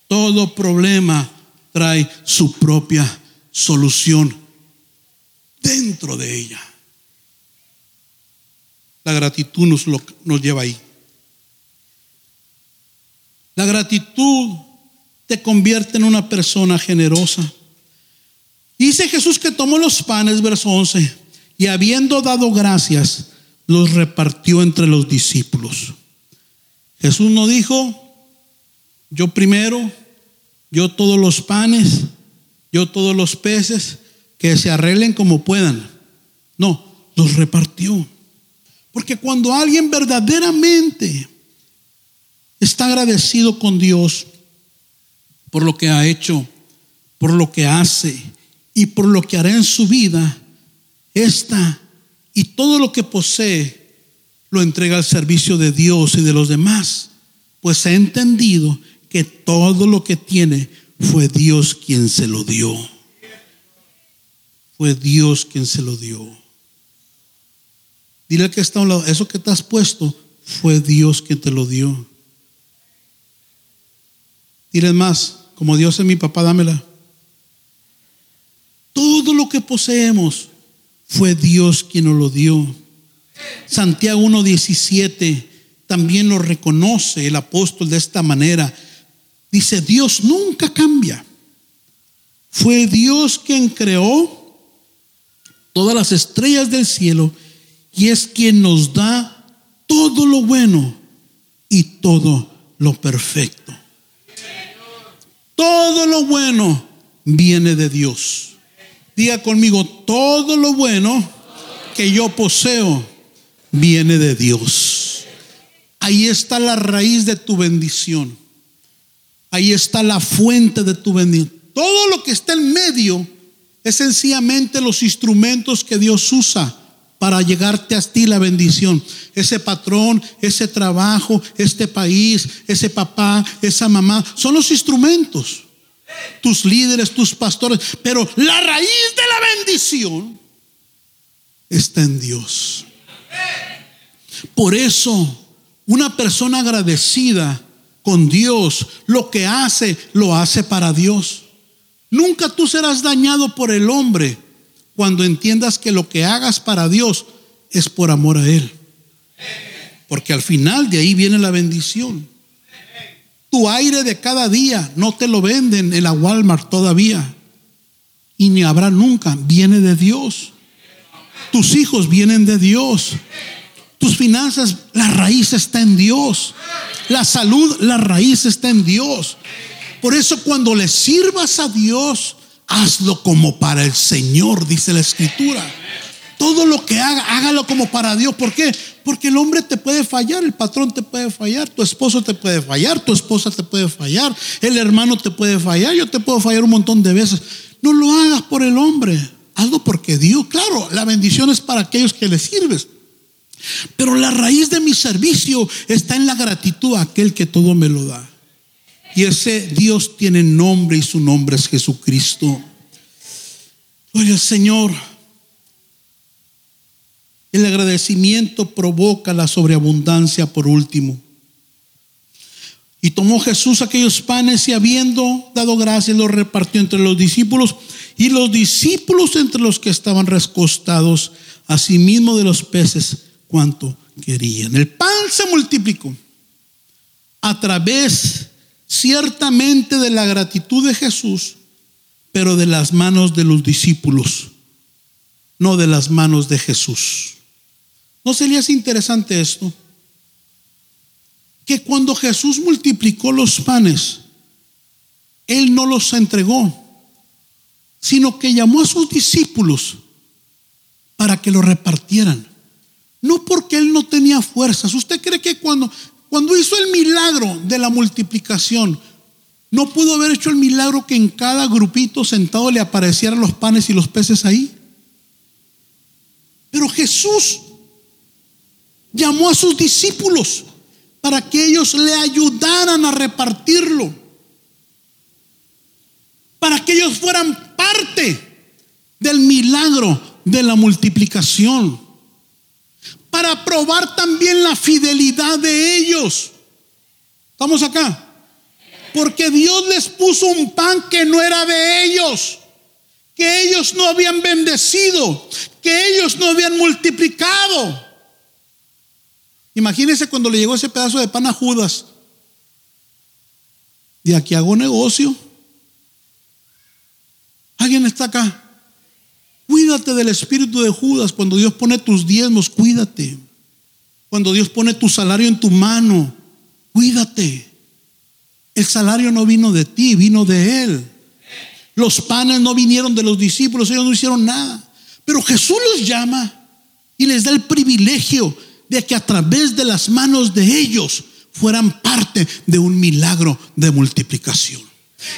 Todo problema trae su propia solución dentro de ella. La gratitud nos, lleva ahí. La gratitud te convierte en una persona generosa. Dice Jesús que tomó los panes, verso 11, y habiendo dado gracias, los repartió entre los discípulos. Jesús no dijo, yo primero, yo todos los panes, yo todos los peces, que se arreglen como puedan. No, los repartió. Porque cuando alguien verdaderamente está agradecido con Dios por lo que ha hecho, por lo que hace y por lo que hará en su vida, esta y todo lo que posee lo entrega al servicio de Dios y de los demás, pues ha entendido que todo lo que tiene fue Dios quien se lo dio. Fue Dios quien se lo dio. Dile que está a un lado, eso que te has puesto fue Dios quien te lo dio. Dile más, como Dios es mi papá, dámela. Todo lo que poseemos fue Dios quien nos lo dio. Santiago 1.17 también lo reconoce el apóstol de esta manera. Dice, Dios nunca cambia. Fue Dios quien creó todas las estrellas del cielo y es quien nos da todo lo bueno y todo lo perfecto. Todo lo bueno viene de Dios. Diga conmigo, todo lo bueno que yo poseo viene de Dios. Ahí está la raíz de tu bendición. Ahí está la fuente de tu bendición. Todo lo que está en medio es sencillamente los instrumentos que Dios usa para llegarte a ti la bendición. Ese patrón, ese trabajo, este país, ese papá, esa mamá, son los instrumentos. Tus líderes, tus pastores. Pero la raíz de la bendición está en Dios. Por eso, una persona agradecida con Dios, lo que hace, lo hace para Dios. Nunca tú serás dañado por el hombre cuando entiendas que lo que hagas para Dios es por amor a Él. Porque al final de ahí viene la bendición. Tu aire de cada día no te lo venden en la Walmart todavía. Y ni habrá nunca. Viene de Dios. Tus hijos vienen de Dios. Tus finanzas, la raíz está en Dios. La salud, la raíz está en Dios. Por eso cuando le sirvas a Dios, hazlo como para el Señor, dice la Escritura. Todo lo que haga, hágalo como para Dios. ¿Por qué? Porque el hombre te puede fallar, el patrón te puede fallar, tu esposo te puede fallar, tu esposa te puede fallar, el hermano te puede fallar, yo te puedo fallar un montón de veces. No lo hagas por el hombre, hazlo porque Dios, claro, la bendición es para aquellos que le sirves. Pero la raíz de mi servicio está en la gratitud a aquel que todo me lo da. Y ese Dios tiene nombre y su nombre es Jesucristo. Oye, Señor, el agradecimiento provoca la sobreabundancia por último. Y tomó Jesús aquellos panes y habiendo dado gracias los repartió entre los discípulos y los discípulos entre los que estaban recostados, asimismo de los peces, cuanto querían. El pan se multiplicó a través ciertamente de la gratitud de Jesús, pero de las manos de los discípulos, no de las manos de Jesús. ¿No sería interesante esto? Que cuando Jesús multiplicó los panes, Él no los entregó, sino que llamó a sus discípulos para que los repartieran. No porque Él no tenía fuerzas. ¿Usted cree que cuando cuando hizo el milagro de la multiplicación, no pudo haber hecho el milagro que en cada grupito sentado le aparecieran los panes y los peces ahí. Pero Jesús llamó a sus discípulos para que ellos le ayudaran a repartirlo. Para que ellos fueran parte del milagro de la multiplicación para probar también la fidelidad de ellos. ¿Estamos acá? Porque Dios les puso un pan que no era de ellos, que ellos no habían bendecido, que ellos no habían multiplicado. Imagínense cuando le llegó ese pedazo de pan a Judas. De aquí hago negocio. ¿Alguien está acá? Cuídate del espíritu de Judas. Cuando Dios pone tus diezmos, cuídate. Cuando Dios pone tu salario en tu mano, cuídate. El salario no vino de ti, vino de Él. Los panes no vinieron de los discípulos, ellos no hicieron nada. Pero Jesús los llama y les da el privilegio de que a través de las manos de ellos fueran parte de un milagro de multiplicación.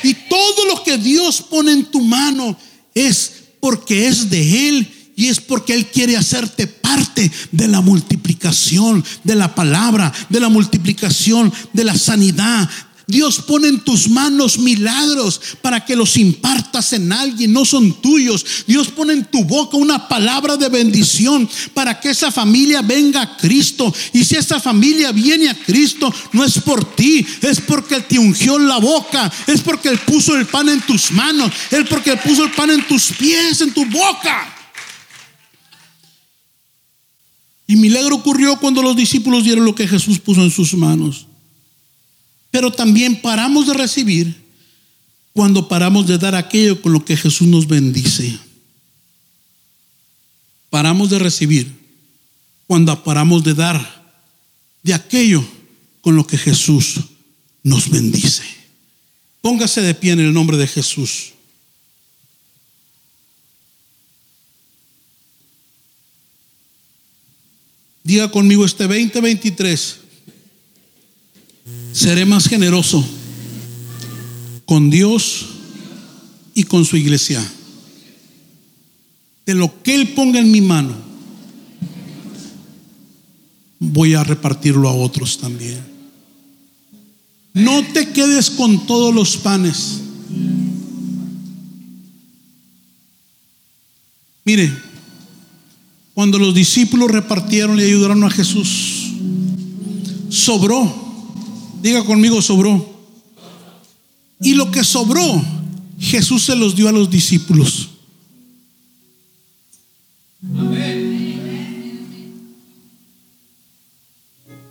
Y todo lo que Dios pone en tu mano es porque es de Él y es porque Él quiere hacerte parte de la multiplicación de la palabra, de la multiplicación de la sanidad, Dios pone en tus manos milagros para que los impartas en alguien, no son tuyos. Dios pone en tu boca una palabra de bendición para que esa familia venga a Cristo. Y si esa familia viene a Cristo, no es por ti, es porque Él te ungió la boca, es porque Él puso el pan en tus manos, es porque Él puso el pan en tus pies, en tu boca. Y milagro ocurrió cuando los discípulos dieron lo que Jesús puso en sus manos pero también paramos de recibir cuando paramos de dar aquello con lo que Jesús nos bendice. Paramos de recibir cuando paramos de dar de aquello con lo que Jesús nos bendice. Póngase de pie en el nombre de Jesús. Diga conmigo este 2023. Seré más generoso con Dios y con su iglesia. De lo que Él ponga en mi mano, voy a repartirlo a otros también. No te quedes con todos los panes. Mire, cuando los discípulos repartieron y ayudaron a Jesús, sobró. Diga conmigo, sobró. Y lo que sobró, Jesús se los dio a los discípulos.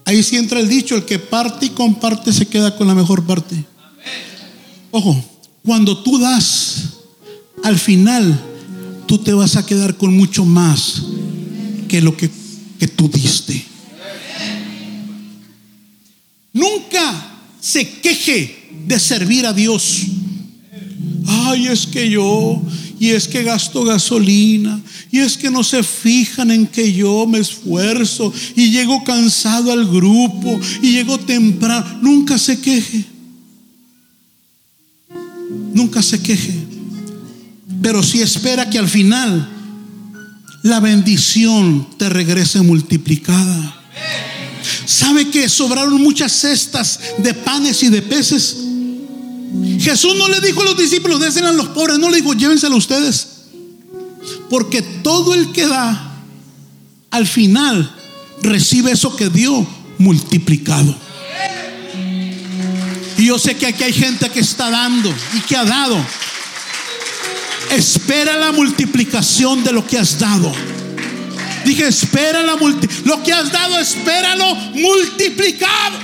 Ahí sí entra el dicho, el que parte y comparte se queda con la mejor parte. Ojo, cuando tú das, al final tú te vas a quedar con mucho más que lo que, que tú diste. Nunca se queje de servir a Dios. Ay, es que yo, y es que gasto gasolina, y es que no se fijan en que yo me esfuerzo y llego cansado al grupo y llego temprano. Nunca se queje. Nunca se queje. Pero si espera que al final la bendición te regrese multiplicada. ¿Sabe que sobraron muchas cestas de panes y de peces? Jesús no le dijo a los discípulos, desen a los pobres, no le dijo, llévenselo ustedes. Porque todo el que da, al final, recibe eso que dio multiplicado. Y yo sé que aquí hay gente que está dando y que ha dado. Espera la multiplicación de lo que has dado. Dije, espera la lo que has dado, espéralo multiplicado.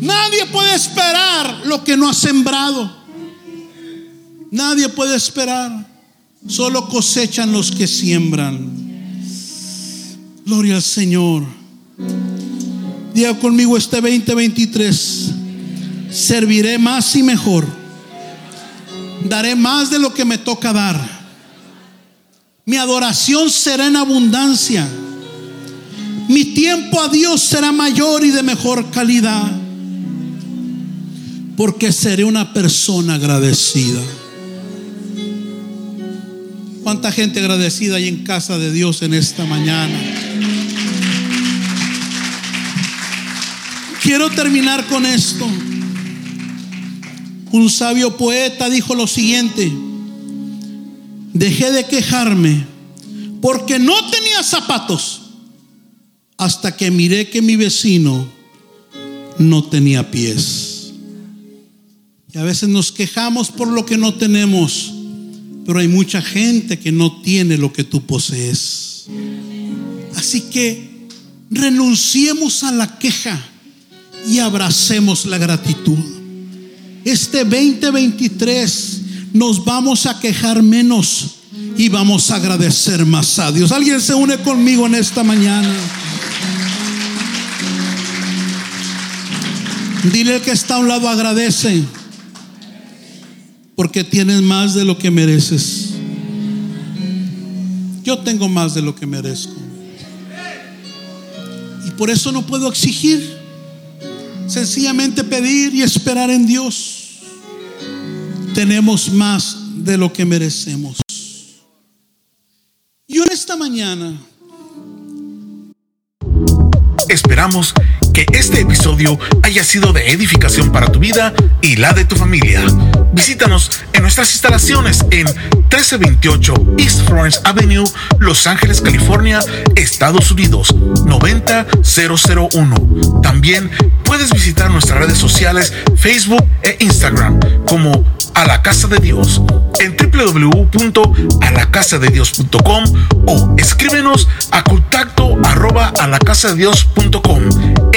Nadie puede esperar lo que no ha sembrado. Nadie puede esperar. Solo cosechan los que siembran. Gloria al Señor. Diga conmigo este 2023. Serviré más y mejor. Daré más de lo que me toca dar mi adoración será en abundancia. Mi tiempo a Dios será mayor y de mejor calidad. Porque seré una persona agradecida. ¿Cuánta gente agradecida hay en casa de Dios en esta mañana? Quiero terminar con esto. Un sabio poeta dijo lo siguiente dejé de quejarme porque no tenía zapatos hasta que miré que mi vecino no tenía pies. Y a veces nos quejamos por lo que no tenemos, pero hay mucha gente que no tiene lo que tú posees. Así que renunciemos a la queja y abracemos la gratitud. Este 2023 nos vamos a quejar menos y vamos a agradecer más a Dios. Alguien se une conmigo en esta mañana. Dile que está a un lado, agradece. Porque tienes más de lo que mereces. Yo tengo más de lo que merezco. Y por eso no puedo exigir. Sencillamente pedir y esperar en Dios tenemos más de lo que merecemos. Yo en esta mañana Esperamos que este episodio haya sido de edificación para tu vida y la de tu familia. Visítanos en nuestras instalaciones en 1328 East Florence Avenue, Los Ángeles, California, Estados Unidos 90001. También puedes visitar nuestras redes sociales Facebook e Instagram como A la Casa de Dios en www.alacasadedios.com o escríbenos a contacto arroba alacasadedios.com.